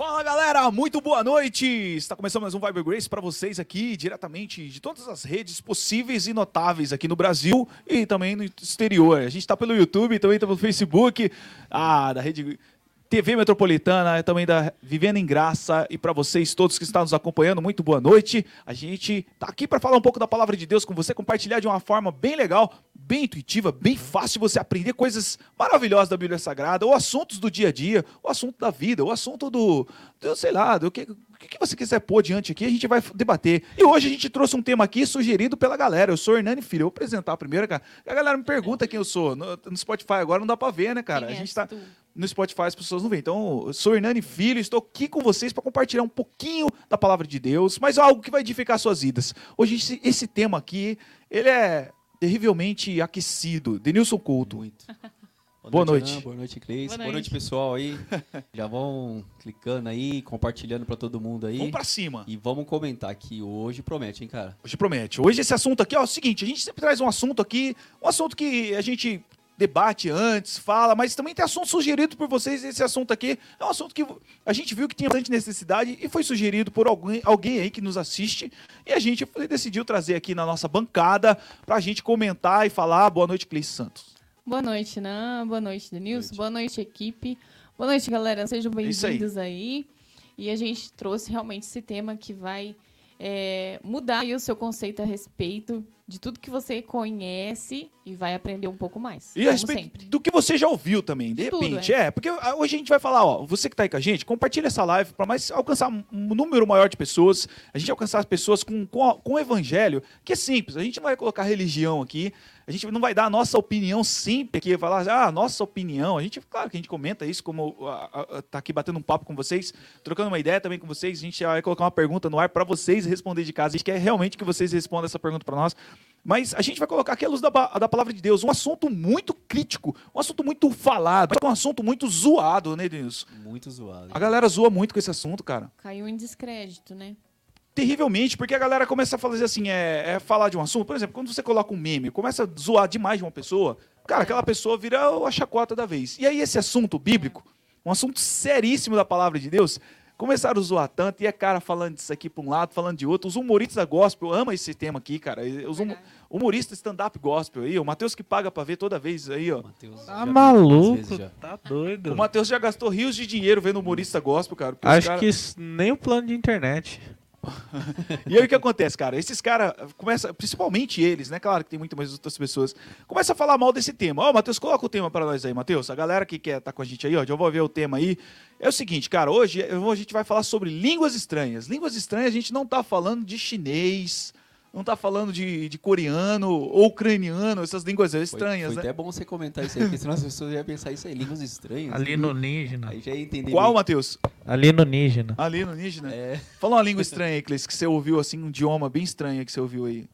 Fala galera, muito boa noite! Está começando mais um Viber Grace para vocês aqui, diretamente de todas as redes possíveis e notáveis aqui no Brasil e também no exterior. A gente está pelo YouTube, também está pelo Facebook, ah, da rede TV Metropolitana, também da Vivendo em Graça e para vocês todos que estão nos acompanhando, muito boa noite. A gente está aqui para falar um pouco da palavra de Deus com você, compartilhar de uma forma bem legal, bem intuitiva, bem fácil de você aprender coisas maravilhosas da Bíblia Sagrada, ou assuntos do dia a dia, o assunto da vida, o assunto do, do sei lá, do que, o que você quiser pôr diante aqui, a gente vai debater. E hoje a gente trouxe um tema aqui sugerido pela galera. Eu sou Hernani Filho. Eu vou apresentar primeiro, cara. A galera me pergunta quem eu sou. No, no Spotify agora não dá para ver, né, cara? Quem a gente tá tu? No Spotify as pessoas não veem. Então, eu sou Hernani Filho, estou aqui com vocês para compartilhar um pouquinho da palavra de Deus, mas algo que vai edificar suas vidas. Hoje esse, esse tema aqui, ele é terrivelmente aquecido. Denilson Couto. Muito. Boa noite. Ana, boa noite, Cleis. Boa Boa, noite, noite. pessoal aí. Já vão clicando aí, compartilhando pra todo mundo aí. Vamos para cima. E vamos comentar que hoje promete, hein, cara? Hoje promete. Hoje esse assunto aqui, ó, é o seguinte, a gente sempre traz um assunto aqui, um assunto que a gente debate antes, fala, mas também tem assunto sugerido por vocês. Esse assunto aqui é um assunto que a gente viu que tinha bastante necessidade e foi sugerido por alguém, alguém aí que nos assiste. E a gente decidiu trazer aqui na nossa bancada pra gente comentar e falar. Boa noite, Cleice Santos. Boa noite, Nan. Boa noite, Denilson. Boa noite, equipe. Boa noite, galera. Sejam aí. bem-vindos aí. E a gente trouxe realmente esse tema que vai é, mudar aí o seu conceito a respeito de tudo que você conhece e vai aprender um pouco mais. E a respeito sempre. do que você já ouviu também, de De tudo, repente. é. porque ah, hoje a gente vai falar, ó, você que tá aí com a gente, compartilha essa live para mais alcançar um número maior de pessoas, a gente alcançar as pessoas com, com, com o evangelho, que é simples, a gente não vai colocar religião aqui, a gente não vai dar a nossa opinião sempre aqui, falar, ah, nossa opinião, a gente, claro que a gente comenta isso, como ah, ah, ah, tá aqui batendo um papo com vocês, trocando uma ideia também com vocês, a gente vai colocar uma pergunta no ar para vocês responder de casa, a gente quer realmente que vocês respondam essa pergunta para nós, mas a gente vai colocar aqui a luz da, da palavra de Deus, um assunto muito crítico, um assunto muito falado, um assunto muito zoado, né, Denilson? Muito zoado. hein? A galera zoa muito com esse assunto, cara. Caiu em descrédito, né? Terrivelmente, porque a galera começa a fazer assim, é, é falar de um assunto. Por exemplo, quando você coloca um meme, começa a zoar demais de uma pessoa, cara, aquela pessoa vira a chacota da vez. E aí esse assunto bíblico, um assunto seríssimo da palavra de Deus, começaram a zoar tanto, e é cara falando disso aqui para um lado, falando de outro. Os humoristas da gospel amam esse tema aqui, cara. Os hum- humoristas stand-up gospel aí, o Matheus que paga pra ver toda vez aí, ó. Mateus, Tá maluco, tá doido. O Matheus já gastou rios de dinheiro vendo humorista gospel, cara. Acho cara- que isso- nem o plano de internet. E aí o que acontece, cara? Esses caras começam, principalmente eles, né? Claro que tem muito mais outras pessoas, começam a falar mal desse tema. Ó, Matheus, coloca o tema pra nós aí, Matheus. A galera que quer estar com a gente aí, ó, já vou ver o tema aí. É o seguinte, cara, hoje a gente vai falar sobre línguas estranhas. Línguas estranhas, a gente não tá falando de chinês, não tá falando de, de coreano ou ucraniano, essas línguas Foi- estranhas, foi né? até bom você comentar isso aí, porque senão as pessoas iam pensar isso aí, línguas estranhas. Alienígena. Aí já ia entender. Qual, meio- Matheus? Alienígena. Ali no Nígena? É, Fala uma língua estranha aí, Cleice, que você ouviu, assim, um idioma bem estranho que você ouviu aí.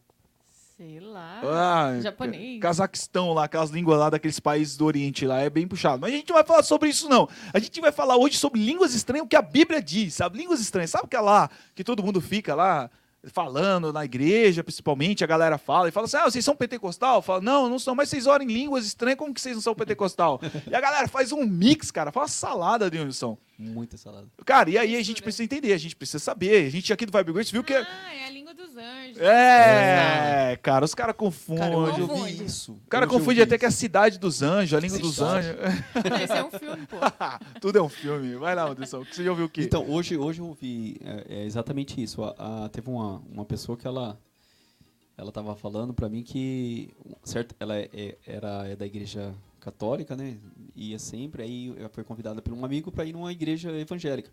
Sei lá. Ah, japonês. Cazaquistão lá, aquelas línguas lá daqueles países do Oriente lá, é bem puxado. Mas a gente não vai falar sobre isso, não. A gente vai falar hoje sobre línguas estranhas, o que a Bíblia diz, sabe? Línguas estranhas. Sabe que é lá, que todo mundo fica lá falando na igreja, principalmente, a galera fala e fala assim, ah, vocês são pentecostal? Fala, não, não são, mas vocês oram em línguas estranhas, como que vocês não são pentecostal? e a galera faz um mix, cara, faz uma salada de Wilson. Muita salada. Cara, e aí a gente precisa entender, a gente precisa saber. A gente aqui do Vibe Grace viu que... Ah, é a língua dos anjos. É, cara, os caras confundem. Cara, hoje eu Confunde. vi isso. O cara confunde até que é a isso. cidade dos anjos, a língua dos anjos. Esse é um filme, pô. Tudo é um filme. Vai lá, Anderson. Você já ouviu o quê? Então, hoje, hoje eu vi é, é exatamente isso. A, a- teve uma, uma pessoa que ela ela estava falando para mim que certo, ela é, é- era é da igreja católica, né? Ia sempre, aí ela foi convidada por um amigo para ir numa igreja evangélica.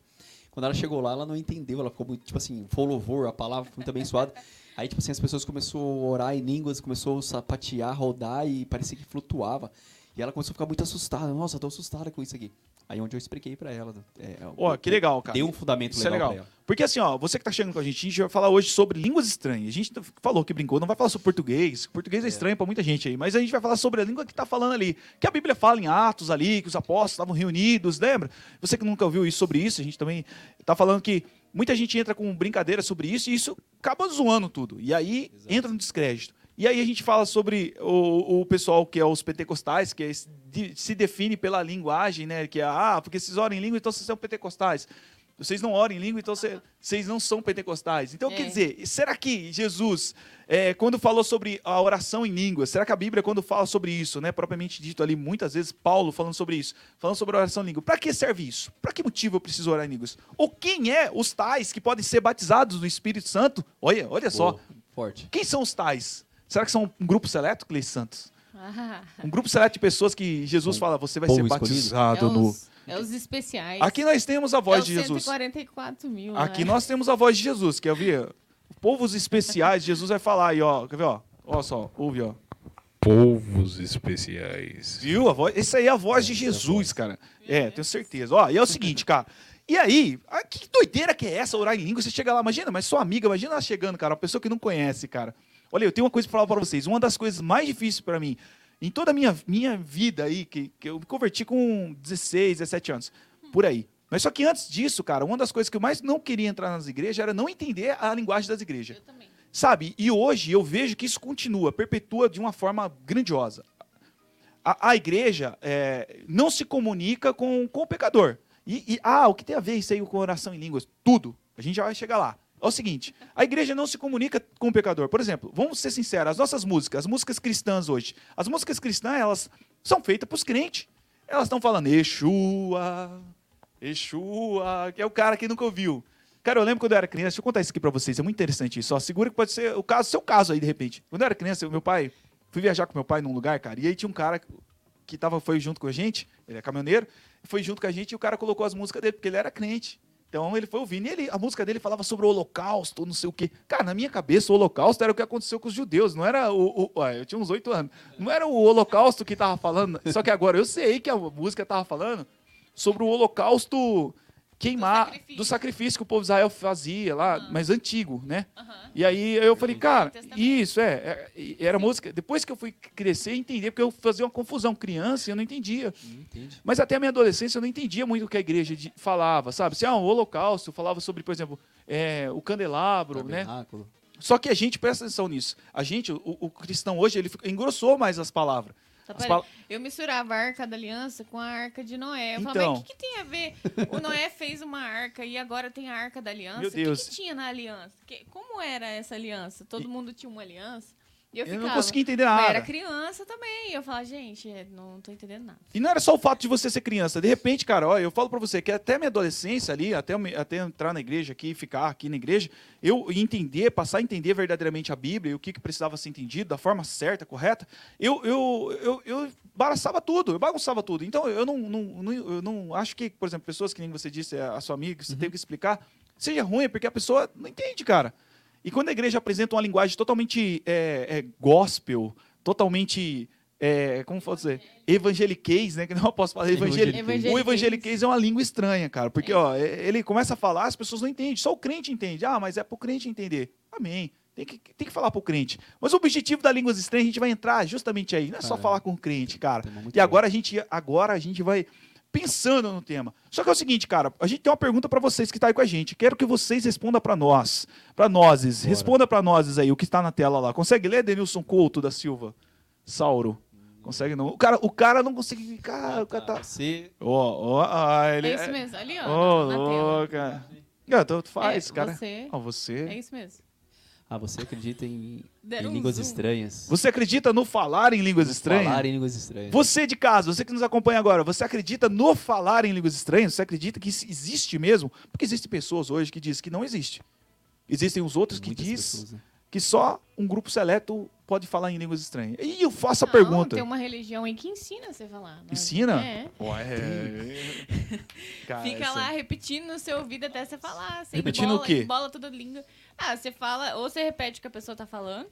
Quando ela chegou lá, ela não entendeu, ela ficou muito, tipo assim, foi louvor, a palavra foi muito abençoada. Aí, tipo assim, as pessoas começaram a orar em línguas, começou a sapatear, rodar e parecia que flutuava. E ela começou a ficar muito assustada. Nossa, tô assustada com isso aqui. Aí onde eu expliquei pra ela. É, Ó, que legal, cara. Deu um fundamento Isso é legal. Porque assim, ó, você que tá chegando com a gente, a gente vai falar hoje sobre línguas estranhas. A gente falou que brincou, não vai falar sobre português. Português é, É. estranho pra muita gente aí, mas a gente vai falar sobre a língua que tá falando ali. Que a Bíblia fala em Atos ali, que os apóstolos estavam reunidos, lembra? Você que nunca ouviu isso sobre isso, a gente também tá falando que muita gente entra com brincadeira sobre isso e isso acaba zoando tudo. E aí Exato. entra no descrédito. E aí a gente fala sobre o, o pessoal que é os pentecostais, que é esse- de- se define pela linguagem, né? Que é, ah, porque vocês oram em língua, então vocês são pentecostais. Vocês não oram em língua, então cê- vocês não são pentecostais. Então, É. quer dizer, será que Jesus, é, quando falou sobre a oração em línguas, será que a Bíblia, quando fala sobre isso, né, propriamente dito ali, muitas vezes, Paulo falando sobre isso, falando sobre a oração em língua, para que serve isso? Para que motivo eu preciso orar em línguas? Ou quem é os tais que podem ser batizados no Espírito Santo? Olha, olha só. Boa, forte. Quem são os tais? Será que são um grupo seleto, Cleice Santos? Ah, Um grupo seleto de pessoas que Jesus Um fala, você vai povo ser batizado é, no. os, é os especiais. Aqui nós temos a voz é de Jesus. 144 mil. Aqui né? nós temos a voz de Jesus, quer ouvir? Povos especiais, Jesus vai falar aí, ó. Quer ver, ó? Ó só, ouve, ó. Povos especiais. Viu? A voz, essa aí é a voz de Jesus, cara. É, tenho certeza. Ó, e é o seguinte, cara. E aí, ah, que doideira que é essa, orar em língua? Você chega lá, imagina, mas sua amiga, imagina ela chegando, cara, uma pessoa que não conhece, cara. Olha, eu tenho uma coisa pra falar pra vocês. Uma das coisas mais difíceis pra mim, em toda a minha, minha vida aí, que, que eu me converti com 16, 17 anos, por aí. Mas só que antes disso, cara, uma das coisas que eu mais não queria entrar nas igrejas era não entender a linguagem das igrejas. Eu também. Sabe? E hoje eu vejo que isso continua, perpetua de uma forma grandiosa. A, a igreja é, não se comunica com, com o pecador. E, e- ah, o que tem a ver isso aí com oração em línguas? Tudo. A gente já vai chegar lá. É o seguinte: a igreja não se comunica com o pecador. Por exemplo, vamos ser sinceros, as nossas músicas, as músicas cristãs hoje, as músicas cristãs, elas são feitas para os crentes. Elas estão falando Exua, Exua, que é o cara que nunca ouviu. Cara, eu lembro quando eu era criança, deixa eu contar isso aqui pra vocês, é muito interessante isso. Ó, segura que pode ser o caso, seu caso aí, de repente. Quando eu era criança, eu- meu pai, fui viajar com meu pai num lugar, cara, e aí tinha um cara que tava, foi junto com a gente, ele é caminhoneiro, foi junto com a gente e o cara colocou as músicas dele, porque ele era crente. Então ele foi ouvindo, e ele, a música dele falava sobre o holocausto, não sei o quê. Cara, na minha cabeça, o holocausto era o que aconteceu com os judeus, não era o. o eu tinha uns oito anos. Não era o holocausto que tava falando. Só que agora eu sei que a música tava falando sobre o holocausto queimar, do sacrifício, sacrifício. que o povo de Israel fazia lá, mas antigo, né? Aham. E aí eu falei, cara, isso é, é, era música. Depois que eu fui crescer entender, porque eu fazia uma confusão criança eu não entendia. Não? Mas até a minha adolescência eu não entendia muito o que a igreja de- falava, sabe? Se ah, o holocausto, falava sobre, por exemplo, é, o candelabro, né? Tabernáculo. Só que a gente, presta atenção nisso, a gente, o, o cristão hoje, ele engrossou mais as palavras. Tá, pala- Eu misturava a arca da aliança com a arca de Noé. Eu Então. falava, mas o que, que tem a ver? O Noé fez uma arca e agora tem a arca da aliança. Meu O que que, tinha na aliança? Que- como era essa aliança? Todo mundo tinha uma aliança? E eu Eu ficava. não conseguia entender nada. era criança também. E eu falava, gente, não tô entendendo nada. E não era só o fato de você ser criança. De repente, cara, olha, eu falo pra você que até minha adolescência ali, até, eu até entrar na igreja aqui, ficar aqui na igreja, eu entender, passar a entender verdadeiramente a Bíblia e o que, que precisava ser entendido da forma certa, correta, eu, eu, eu, eu balançava tudo, eu bagunçava tudo. Então, eu não, não, não- eu não acho que, por exemplo, pessoas que nem você disse, a sua amiga, que você teve que explicar, seja ruim, porque a pessoa não entende, cara. E quando a igreja apresenta uma linguagem totalmente é, é, gospel, totalmente. É, como posso dizer? Evangeliquez, né? Que não posso falar evangel... Evangeliquez. O evangeliquez é uma língua estranha, cara. Porque, ó, é- ele começa a falar, as pessoas não entendem. Só o crente entende. Ah, mas é pro crente entender. Amém. Tem que, tem que falar pro crente. Mas o objetivo da línguas estranhas, a gente vai entrar justamente aí. Não é só falar com o crente, cara. E agora a gente, agora a gente vai pensando no tema. Só que é o seguinte, cara, a gente tem uma pergunta pra vocês que tá aí com a gente. Quero que vocês respondam pra nós, Pra nós, responda pra nós aí o que está na tela lá. Consegue ler Denilson Couto da Silva? Sauro. Consegue não? O cara, o cara não consegue, cara, o cara tá Você Ó, ó, ah, ele É isso mesmo, ali, ó, Ô, na, na tela. louca. Ah, então tu faz, É, cara. Você, Ó, você. é isso mesmo. Ah, você acredita em, em línguas zoom. estranhas? Você acredita no falar em línguas estranhas? Falar em línguas estranhas. Você de casa, você que nos acompanha agora, você acredita no falar em línguas estranhas? Você acredita que isso existe mesmo? Porque existem pessoas hoje que dizem que não existe. Existem os outros que Muitas dizem né? que só um grupo seleto pode falar em línguas estranhas. E eu faço a Não, pergunta. Tem uma religião aí que ensina você a falar. né? Ensina? É. Ué. Cara, Fica essa- lá repetindo no seu ouvido até você falar. Você Repetindo embola, o quê? Embola toda a língua. Ah, você fala, ou você repete o que a pessoa tá falando.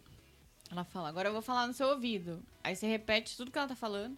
Ela fala, agora eu vou falar no seu ouvido. Aí você repete tudo que ela tá falando.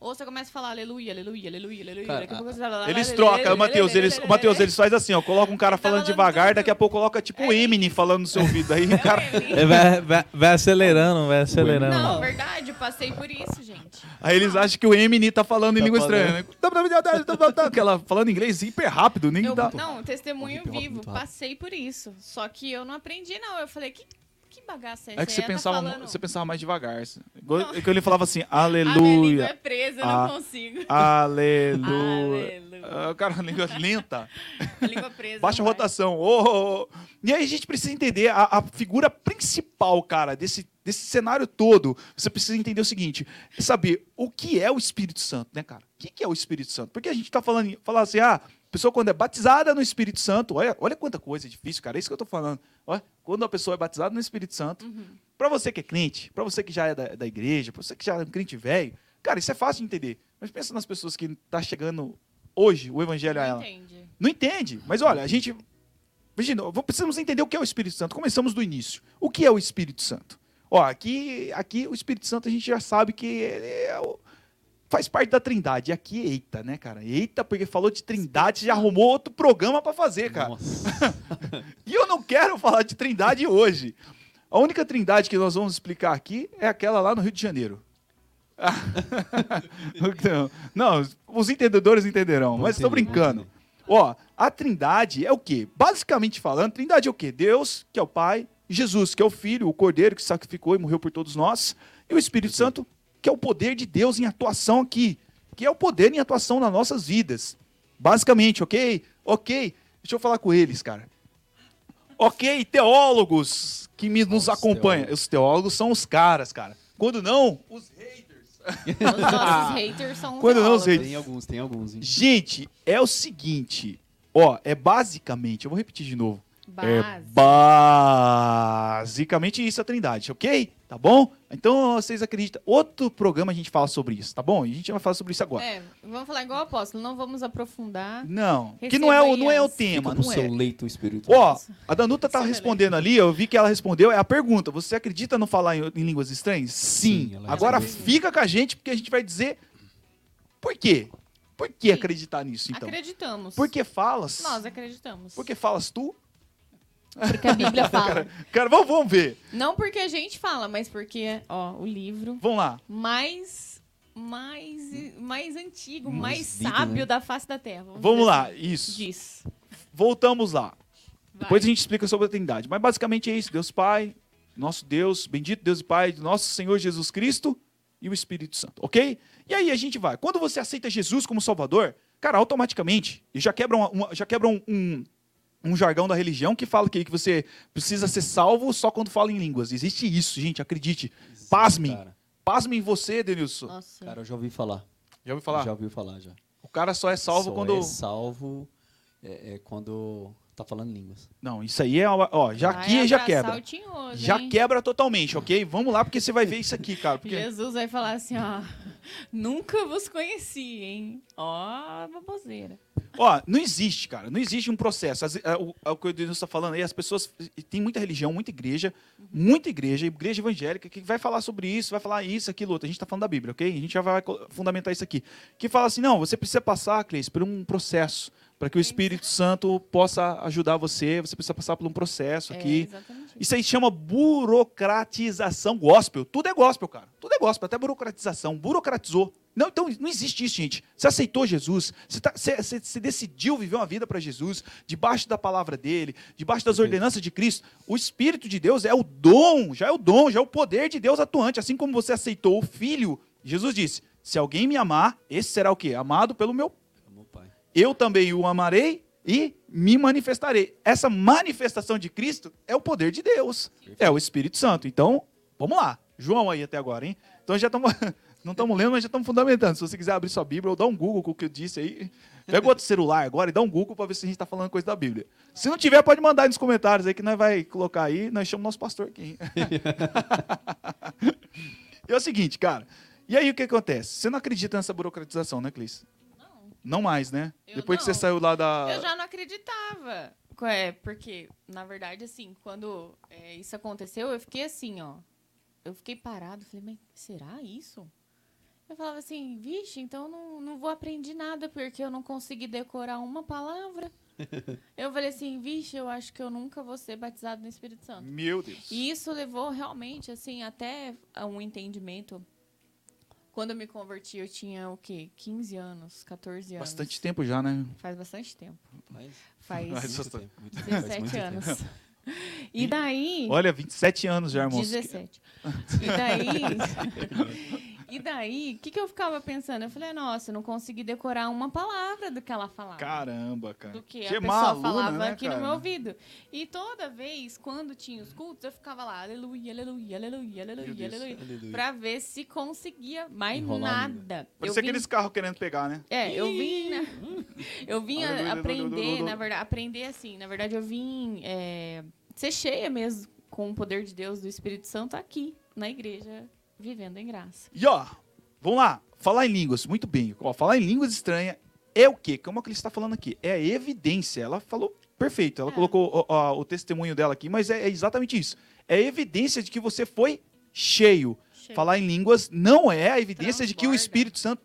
Ou você começa a falar aleluia, aleluia, aleluia, aleluia. Cara, Daqui a pouco você fala, lá, Eles trocam, o Matheus, eles, lá, o Matheus, lá, eles faz assim, ó, coloca um cara Tá falando devagar, daqui a pouco coloca tipo o É. Eminem falando no seu ouvido. Aí o cara. É, vai, vai- vai acelerando, vai acelerando. Não, verdade, eu passei por isso, gente. aí eles acham que o Eminem tá falando em Tá língua falando. estranha, né? Aquela falando inglês hiper rápido, nem Eu, dá. não, testemunho vivo, passei por isso. Só que eu não aprendi, não. Eu falei, que que bagaça é É essa? que você tá pensava, falando, você pensava mais devagar. Não. É que ele falava assim, A minha língua é aleluia, presa, eu Ah. não consigo. aleluia. Aleluia. Ah, cara, a língua lenta. A língua presa. Baixa rotação. Ô, ô, ô. E aí a gente precisa entender a, a figura principal, cara, desse, desse cenário todo. Você precisa entender o seguinte: é saber o que é o Espírito Santo, né, cara? O que, é o Espírito Santo? Porque a gente tá falando, falando assim, ah, a pessoa quando é batizada no Espírito Santo, olha, olha quanta coisa difícil, cara. É isso que eu tô falando. Olha, quando a pessoa é batizada no Espírito Santo, Uhum. Pra você que é crente, pra você que já é da, da igreja, pra você que já é um crente velho, cara, isso é fácil de entender. Mas pensa nas pessoas que tá chegando hoje o evangelho a Não ela. entende. Não entende. Mas olha, a gente. Imagina, precisamos entender o que é o Espírito Santo. Começamos do início. O que é o Espírito Santo? Ó, aqui, aqui o Espírito Santo a gente já sabe que ele é o- faz parte da Trindade. E aqui, eita, né, cara? Eita, porque falou de Trindade, já arrumou outro programa pra fazer, cara. E eu não quero falar de Trindade hoje. A única Trindade que nós vamos explicar aqui é aquela lá no Rio de Janeiro. Então, não, os entendedores entenderão, mas estou brincando. Ó, a Trindade é o quê? Basicamente falando, Trindade é o quê? Deus, que é o Pai, Jesus, que é o Filho, o Cordeiro que sacrificou e morreu por todos nós, e o Espírito Santo, que é o poder de Deus em atuação aqui, que é o poder em atuação nas nossas vidas. Basicamente, ok? Ok. Deixa eu falar com eles, cara. Ok, teólogos que me, nos Os acompanham. teólogos. Os teólogos são os caras, cara. Quando não, os haters. Os nossos haters são Quando não, os haters. Tem alguns, tem alguns. hein? Gente, é o seguinte. Ó, é basicamente, eu vou repetir de novo. É basicamente isso a Trindade, ok? Tá bom? Então vocês acreditam. Outro programa a gente fala sobre isso, tá bom? E a gente vai falar sobre isso agora. É, vamos falar igual o apóstolo, não vamos aprofundar. Não, que Receba não é o, não é o tema, Fica pro não seu é. leito espiritual. Ó, a Danuta tá respondendo ali, eu vi que ela respondeu, é a pergunta. Você acredita no falar em, em línguas estranhas? Sim. Sim, Agora respondeu. fica com a gente, porque a gente vai dizer por quê. Por que Sim. acreditar nisso, então? Acreditamos. Por que falas? Nós acreditamos. Por que falas tu? Porque a Bíblia fala. Cara, vamos, vamos ver. Não porque a gente fala, mas porque, ó, o livro Vamos lá. mais mais mais antigo, Mais mais, lido, sábio né? da face da terra. Vamos dizer lá, assim. isso. Diz. Voltamos lá. Vai. Depois a gente explica sobre a Trindade. Mas basicamente é isso: Deus Pai, nosso Deus, bendito Deus e Pai, nosso Senhor Jesus Cristo e o Espírito Santo, ok? E aí a gente vai. Quando você aceita Jesus como Salvador, cara, automaticamente, e já quebra, uma- uma- já quebra um, um, um jargão da religião que fala que, que você precisa ser salvo só quando fala em línguas. Existe isso, gente, acredite. Existe, Pasmem. Cara. Pasmem em você, Denilson. Nossa. Cara, eu já ouvi falar. Já ouviu falar? Já ouvi falar, já. O cara só é salvo Só quando. é salvo é, é quando tá falando línguas. Não, isso aí é. Ó, já Vai aqui já quebra. tinhoso, Já hein? quebra totalmente, ok? Vamos lá, porque você vai ver isso aqui, cara. Porque... Jesus vai falar assim, ó. Nunca vos conheci, hein? Ó, baboseira. Ó, não existe, cara. Não existe um processo. As- é, o, é o que o Deus está falando aí, as pessoas. Tem muita religião, muita igreja, muita igreja, igreja evangélica, que vai falar sobre isso, vai falar isso, aquilo, outro. A gente está falando da Bíblia, ok? A gente já vai fundamentar isso aqui. Que fala assim: não, você precisa passar, Cleis, por um processo. Para que o Espírito Santo possa ajudar você, você precisa passar por um processo É, aqui. exatamente isso. Aí chama burocratização gospel. Tudo é gospel, cara. Tudo é gospel, até burocratização. Burocratizou. Não, então não existe isso, gente. Você aceitou Jesus, você, tá- você- você- você decidiu viver uma vida para Jesus, debaixo da palavra dele, debaixo das ordenanças de Cristo. O Espírito de Deus é o dom, já é o dom, já é o poder de Deus atuante. Assim como você aceitou o Filho, Jesus disse: se alguém me amar, esse será o quê? Amado pelo meu É meu pai. Eu também o amarei e me manifestarei. Essa manifestação de Cristo é o poder de Deus, é o Espírito Santo. Então, vamos lá. João aí até agora, hein? Então já estamos. Não estamos lendo, mas já estamos fundamentando. Se você quiser abrir sua Bíblia ou dar um Google com o que eu disse aí, pega outro celular agora e dá um Google para ver se a gente está falando coisa da Bíblia. Se não tiver, pode mandar aí nos comentários aí que nós vai colocar aí. Nós chamamos nosso pastor aqui. hein? e é o seguinte, cara. E aí o que acontece? Você não acredita nessa burocratização, né, Clis? Não. Não mais, né? Eu Depois que você não. saiu lá da. Eu já não acreditava. É, porque, na verdade, assim, quando é, isso aconteceu, eu fiquei assim, ó. Eu fiquei parado, falei, mas será isso? Eu falava assim, vixe, então eu não, não vou aprender nada, porque eu não consegui decorar uma palavra. eu falei assim, vixe, eu acho que eu nunca vou ser batizado no Espírito Santo. Meu Deus. E isso levou realmente, assim, até a um entendimento. Quando eu me converti, eu tinha o quê? 15 anos, 14 anos. Bastante tempo já, né? Faz bastante tempo. Faz Faz muito bastante. tempo. Muito tempo. Faz 17 muito anos. tempo. E daí. Olha, 27 anos já, irmão. 17. E daí. e daí, o que, que eu ficava pensando? Eu falei, nossa, eu não consegui decorar uma palavra do que ela falava. Caramba, cara. do que, Que a pessoa maluna, falava né, aqui cara? no meu ouvido. E toda vez, quando tinha os cultos, eu ficava lá, aleluia, aleluia, aleluia, aleluia, Deus. aleluia. Aleluia. Pra ver se conseguia mais Enrolar nada. Parecia vim- aqueles carros querendo pegar, né? É, eu vim, né? Eu vim Aleluia, aprender, aleluia, na verdade, aprender assim. Na verdade, eu vim é, ser cheia mesmo com o poder de Deus, do Espírito Santo, aqui, na igreja, vivendo em graça. E ó, vamos lá. Falar em línguas, muito bem. Ó, falar em línguas estranhas é o quê? Como que ele está falando aqui? É a evidência. Ela falou perfeito. Ela É. colocou ó, o testemunho dela aqui, mas é, é exatamente isso. É a evidência de que você foi cheio. Cheio. Falar em línguas não é a evidência de que o Transborda. Espírito Santo.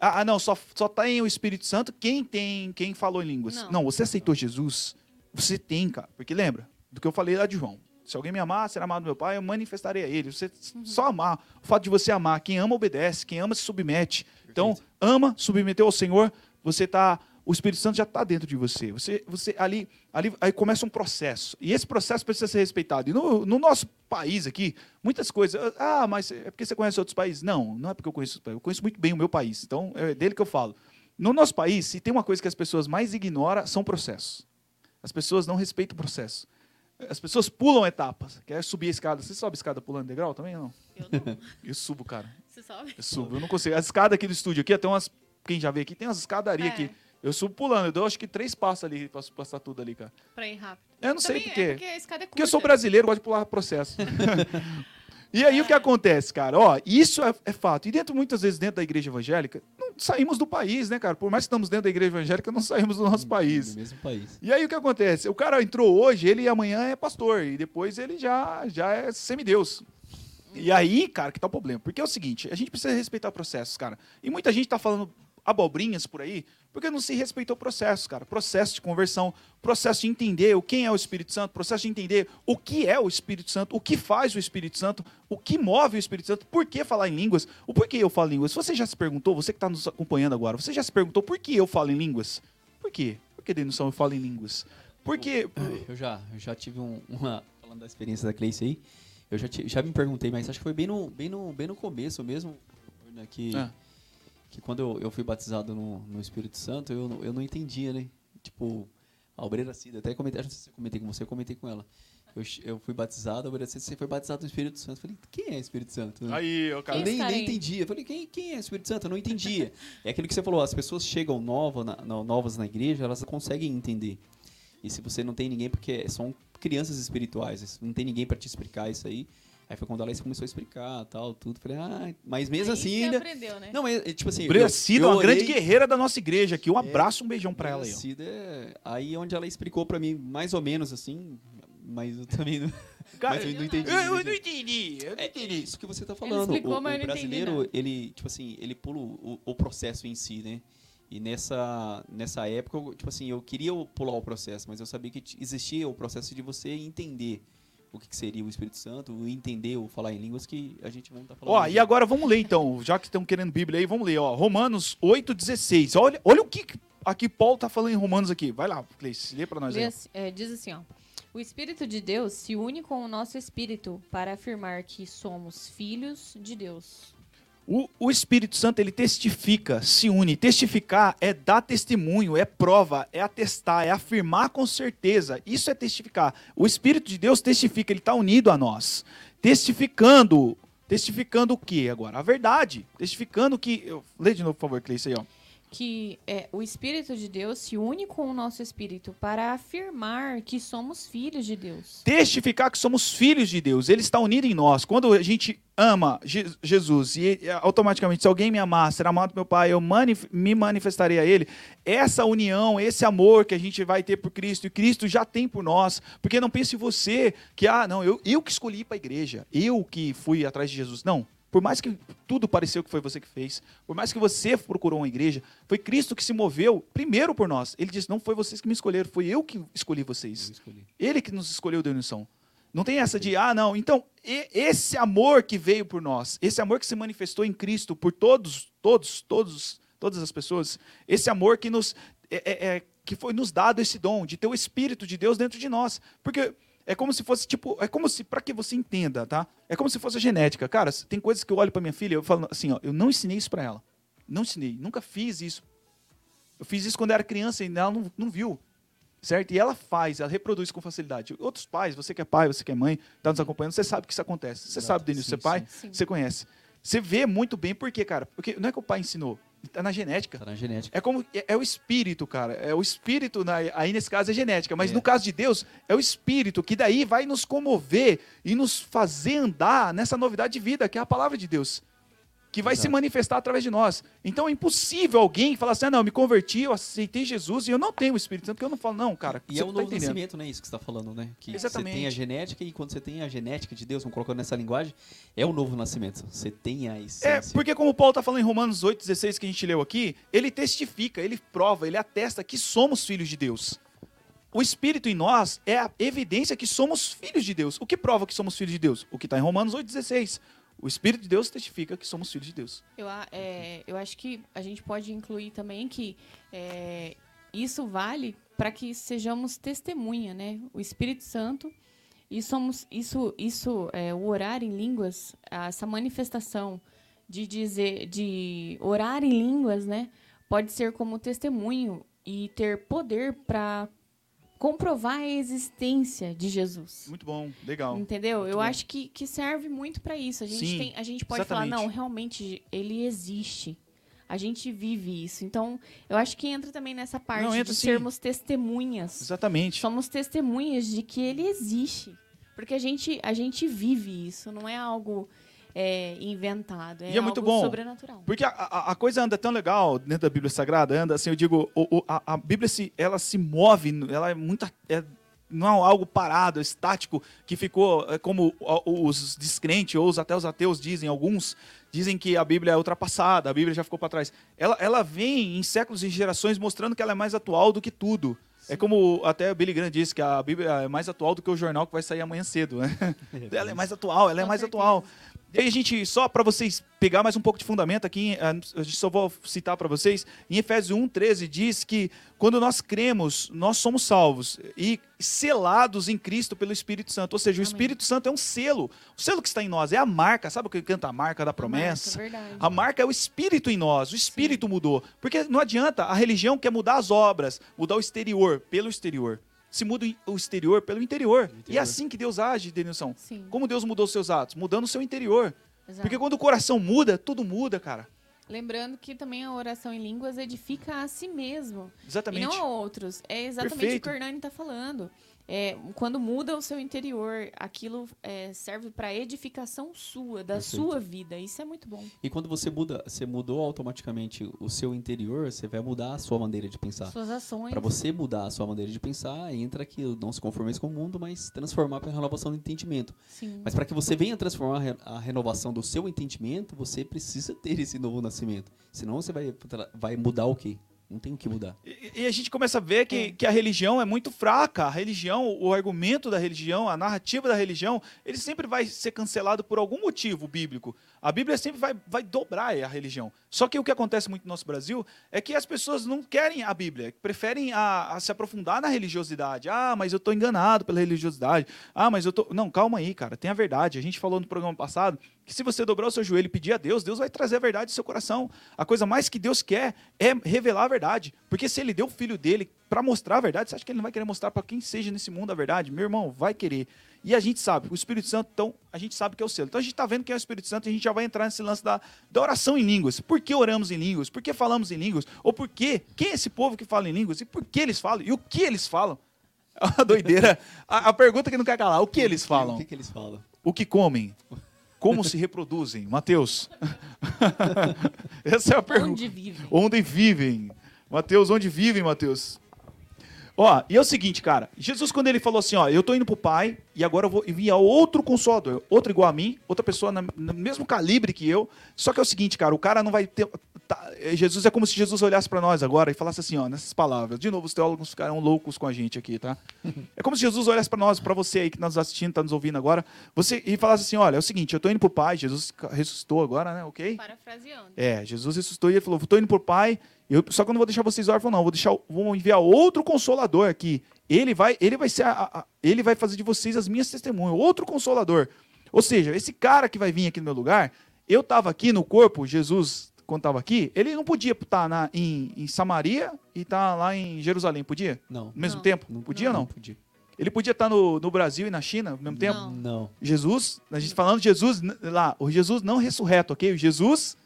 Ah, ah, não, só, só tem o Espírito Santo quem tem, quem falou em línguas. Não. Não. você aceitou Jesus, você tem, cara. Porque lembra do que eu falei lá de João. Se alguém me amar, será amado meu Pai, eu manifestarei a ele. Você Uhum. só amar. O fato de você amar, quem ama obedece, quem ama se submete. Então, Perfeito. ama, submeteu ao Senhor, você tá o Espírito Santo já está dentro de você. Você, você ali, ali, aí começa um processo. E esse processo precisa ser respeitado. E no, no nosso país aqui, muitas coisas. Ah, mas é porque você conhece outros países? Não, não é porque eu conheço outros países. Eu conheço muito bem o meu país. Então, é dele que eu falo. No nosso país, se tem uma coisa que as pessoas mais ignoram, são processos. As pessoas não respeitam o processo. As pessoas pulam etapas. Quer subir a escada? Você sobe a escada pulando degrau também ou não? Eu não. Eu subo, cara. Você sabe? Eu subo. Eu não consigo. As escadas aqui do estúdio aqui, tem umas. Quem já veio aqui, tem umas escadarias É. aqui. Eu subo pulando. Eu dou acho que três passos ali pra passar tudo ali, cara. Pra ir rápido. Eu não sei Também por quê. É porque a escada é curta. Porque eu sou brasileiro, gosto de pular processo. e aí o que acontece, cara? Ó, isso é, é fato. E dentro, muitas vezes, dentro da igreja evangélica, não saímos do país, né, cara? Por mais que estamos dentro da igreja evangélica, não saímos do nosso país. No mesmo país. E aí o que acontece? O cara entrou hoje, ele amanhã é pastor, e depois ele já, já é semideus. E aí, cara, que tá o problema? Porque é o seguinte, a gente precisa respeitar processos, cara. E muita gente tá falando abobrinhas por aí, porque não se respeitou o processo, cara. Processo de conversão, processo de entender o quem é o Espírito Santo, processo de entender o que é o Espírito Santo, o que faz o Espírito Santo, o que move o Espírito Santo, por que falar em línguas, o porquê eu falo em línguas. Você já se perguntou, você que está nos acompanhando agora, você já se perguntou por que eu falo em línguas? Por quê? Por que Denilson eu falo em línguas? Porque Eu já, eu já tive um- uma. Falando da experiência da Cleice aí, eu já, já me perguntei, mas acho que foi bem no, bem no, bem no começo mesmo, né, que, Ah. Que quando eu, eu fui batizado no, no Espírito Santo, eu, não- eu não entendia, né? Tipo, a obreira Cida, até comentei, acho que eu comentei com você, eu comentei com ela. Eu, eu fui batizado, a obreira Cida, você foi batizado no Espírito Santo. Eu falei, quem é Espírito Santo? né? Aí, ô, cara. Eu nem, nem entendia. Eu falei, quem, quem é Espírito Santo? Eu não entendia. é aquilo que você falou, as pessoas chegam nova na- na- novas na igreja, elas conseguem entender. E se você não tem ninguém, porque são crianças espirituais, não tem ninguém para te explicar isso aí. Aí foi quando ela começou a explicar, tal, tudo. Falei, ah, mas mesmo Aí assim você ainda... aprendeu, né? Não, é, é tipo assim... Brea eu- Cida, eu uma grande guerreira da nossa igreja aqui. Um abraço, um beijão pra ela aí. Brea ó. Cida é... Aí onde ela explicou pra mim, mais ou menos assim, mas eu também não, Cara, mas eu não entendi. Eu, eu não entendi, eu não É, é entendi. isso que você tá falando. explicou, o, mas o brasileiro, ele, tipo assim, ele pula o, o processo em si, né? E nessa, nessa época, eu, tipo assim, eu queria pular o processo, mas eu sabia que existia o processo de você entender o que, que seria o Espírito Santo, o entender o falar em línguas que a gente não tá falando. Ó, e agora vamos ler então, já que estão querendo Bíblia aí, vamos ler, ó. Romanos 8,16. Olha, olha o que aqui Paulo tá falando em Romanos aqui. Vai lá, Cleice, lê pra nós Lê aí. assim- é, diz assim, ó. O Espírito de Deus se une com o nosso espírito para afirmar que somos filhos de Deus. O, o Espírito Santo, ele testifica, se une. Testificar é dar testemunho, é prova, é atestar, é afirmar com certeza. Isso é testificar. O Espírito de Deus testifica, ele está unido a nós. Testificando. Testificando o que agora? A verdade. Testificando que. eu- Lê de novo, por favor, Cleice aí, ó. Que é, o Espírito de Deus se une com o nosso espírito para afirmar que somos filhos de Deus. testificar que somos filhos de Deus. Ele está unido em nós. Quando a gente ama Je- Jesus e automaticamente, se alguém me amar, será amado meu Pai, eu manif- me manifestarei a Ele. Essa união, esse amor que a gente vai ter por Cristo e Cristo já tem por nós. Porque não pense você que, ah, não, eu, eu que escolhi para a igreja, eu que fui atrás de Jesus. Não. Por mais que tudo pareceu que foi você que fez, por mais que você procurou uma igreja, foi Cristo que se moveu primeiro por nós. Ele disse: Não foi vocês que me escolheram, foi eu que escolhi vocês. Escolhi. Ele que nos escolheu, Denilson. Não tem essa de, ah, não. Então, esse amor que veio por nós, esse amor que se manifestou em Cristo por todos, todos, todos, todas as pessoas, esse amor que nos, é- é- é- que foi nos dado esse dom de ter o Espírito de Deus dentro de nós. Porque É como se fosse, tipo, é como se, para que você entenda, tá? É como se fosse a genética. Cara, tem coisas que eu olho para minha filha, eu falo assim, ó, eu não ensinei isso para ela. Não ensinei, nunca fiz isso. Eu fiz isso quando era criança e ela não, não viu. Certo? E ela faz, ela reproduz com facilidade. Outros pais, você que é pai, você que é mãe, está nos acompanhando, você sabe que isso acontece. Você Exato. sabe, Denilson, você é pai, sim. você conhece. Você vê muito bem por quê, cara? Porque não é que o pai ensinou, está na genética. Tá na genética. É como é, é o espírito, cara. É o espírito, na- aí nesse caso é genética, mas É. no caso de Deus é o espírito que daí vai nos comover e nos fazer andar nessa novidade de vida, que é a palavra de Deus, que vai se Exato. manifestar através de nós. Então é impossível alguém falar assim: ah, não, eu me converti, eu aceitei Jesus e eu não tenho o Espírito Santo, porque eu não falo, não, cara. E é não tá novo entendendo. nascimento, né? Isso que você está falando, né? Que Exatamente. você tem a genética e quando você tem a genética de Deus, vamos colocando nessa linguagem, é o novo nascimento. Você tem a É, essência. porque como o Paulo está falando em Romanos 8,16 que a gente leu aqui, ele testifica, ele prova, ele atesta que somos filhos de Deus. O Espírito em nós é a evidência que somos filhos de Deus. O que prova que somos filhos de Deus? O que está em Romanos 8,16. O Espírito de Deus testifica que somos filhos de Deus. Eu, é, eu acho que a gente pode incluir também que é, isso vale para que sejamos testemunha, né? O Espírito Santo e somos isso, isso é, o orar em línguas, essa manifestação de dizer, de orar em línguas, né? Pode ser como testemunho e ter poder para comprovar a existência de Jesus. Muito bom, legal. Entendeu? Eu bom. acho que, que serve muito para isso. A gente, Sim, tem, a gente pode falar, exatamente. não, realmente ele existe. A gente vive isso. Então, eu acho que entra também nessa parte Não, entra de sim. sermos testemunhas. Exatamente. Somos testemunhas de que ele existe. Porque a gente, a gente vive isso, não é algo é, inventado. É, E é muito algo bom. sobrenatural. Porque a, a, a coisa anda tão legal dentro da Bíblia Sagrada, anda assim, eu digo, o- o- a, a Bíblia se, ela se move, ela é muito. É, não é algo parado, estático, que ficou é, como os descrentes, ou até os ateus dizem, alguns dizem que a Bíblia é ultrapassada, a Bíblia já ficou para trás. Ela, ela vem em séculos e gerações mostrando que ela é mais atual do que tudo. É como até o Billy Graham disse que a Bíblia é mais atual do que o jornal que vai sair amanhã cedo. Né? ela é mais atual, ela é Com mais certeza. atual. E aí, gente, só para vocês pegar mais um pouco de fundamento aqui, eh, a gente só vou citar para vocês, em Efésios 1:13 diz que quando nós cremos, nós somos salvos e selados em Cristo pelo Espírito Santo. Ou seja, o Amém. Espírito Santo é um selo. O selo que está em nós é a marca, sabe o que canta a marca da promessa? Marca, verdade. A marca é o espírito em nós, o espírito mudou. Porque não adianta, a religião quer mudar as obras, mudar o exterior pelo exterior. Se muda o exterior pelo interior. E é interior. assim que Deus age, Denilson. Sim. Como Deus mudou os seus atos? Mudando o seu interior. Exato. Porque quando o coração muda, tudo muda, cara. Lembrando que também a oração em línguas edifica a si mesmo. Exatamente. E não a outros. É exatamente Perfeito. o que o Hernani está falando. É, quando muda o seu interior, aquilo é, serve para edificação sua, da Perfeito. sua vida. Isso é muito bom. E quando você muda, você mudou automaticamente o seu interior, você vai mudar a sua maneira de pensar. Suas ações. Para você mudar a sua maneira de pensar, entra que não se conformeis com o mundo, mas transformar pela renovação do entendimento. Sim. Mas para que você venha transformar a renovação do seu entendimento, você precisa ter esse novo nascimento. Senão você vai, vai mudar o quê? Não tem o que mudar. E, e a gente começa a ver que, É. que a religião é muito fraca. A religião, o argumento da religião, a narrativa da religião, ele sempre vai ser cancelado por algum motivo bíblico. A Bíblia sempre vai, vai dobrar a religião. Só que o que acontece muito no nosso Brasil é que as pessoas não querem a Bíblia, preferem a, a se aprofundar na religiosidade. Ah, mas eu estou enganado pela religiosidade. Ah, mas eu tô. Não, calma aí, cara. Tem a verdade. A gente falou no programa passado que se você dobrar o seu joelho e pedir a Deus, Deus vai trazer a verdade do seu coração. A coisa mais que Deus quer é revelar a verdade. Porque se ele deu o filho dele para mostrar a verdade, você acha que ele não vai querer mostrar para quem seja nesse mundo a verdade? Meu irmão, vai querer. E a gente sabe, o Espírito Santo, então, a gente sabe que é o selo. Então a gente está vendo quem é o Espírito Santo e a gente já vai entrar nesse lance da, da oração em línguas. Por que oramos em línguas? Por que falamos em línguas? Ou por quê? Quem é esse povo que fala em línguas? E por que eles falam? E o que eles falam? É uma doideira. A, a pergunta que não quer calar, o que eles O falam? que, que eles falam? O que comem? Como se reproduzem? Mateus. Essa é a pergunta. Onde vive? Onde vivem? Mateus, onde vivem, Mateus? Ó, e é o seguinte, cara. Jesus, quando ele falou assim, ó, eu tô indo pro Pai e agora eu vou enviar outro consolador, outro igual a mim, outra pessoa na- no mesmo calibre que eu. Só que é o seguinte, cara, o cara não vai ter tá- é, Jesus é como se Jesus olhasse para nós agora e falasse assim, ó, nessas palavras. De novo, os teólogos ficarão loucos com a gente aqui, tá? É como se Jesus olhasse para nós, para você aí que está nos assistindo, está nos ouvindo agora, você e falasse assim, olha, é o seguinte, eu estou indo pro Pai, Jesus ressuscitou agora, né? OK? Parafraseando. É, Jesus ressuscitou e ele falou: estou indo pro Pai, eu, só que eu não vou deixar vocês órfãos, não. Vou deixar, vou enviar outro consolador aqui. Ele vai, ele vai ser, a- a- ele vai fazer de vocês as minhas testemunhas. Outro consolador. Ou seja, esse cara que vai vir aqui no meu lugar, eu estava aqui no corpo, Jesus quando estava aqui, ele não podia estar na, em, em Samaria e estar lá em Jerusalém, podia? Não. No mesmo Não. tempo? Podia ou não? podia. Ele podia estar no, no Brasil e na China ao mesmo tempo? Não. Não. Jesus, a gente falando de Jesus lá, o Jesus não ressurreto, ok? O Jesus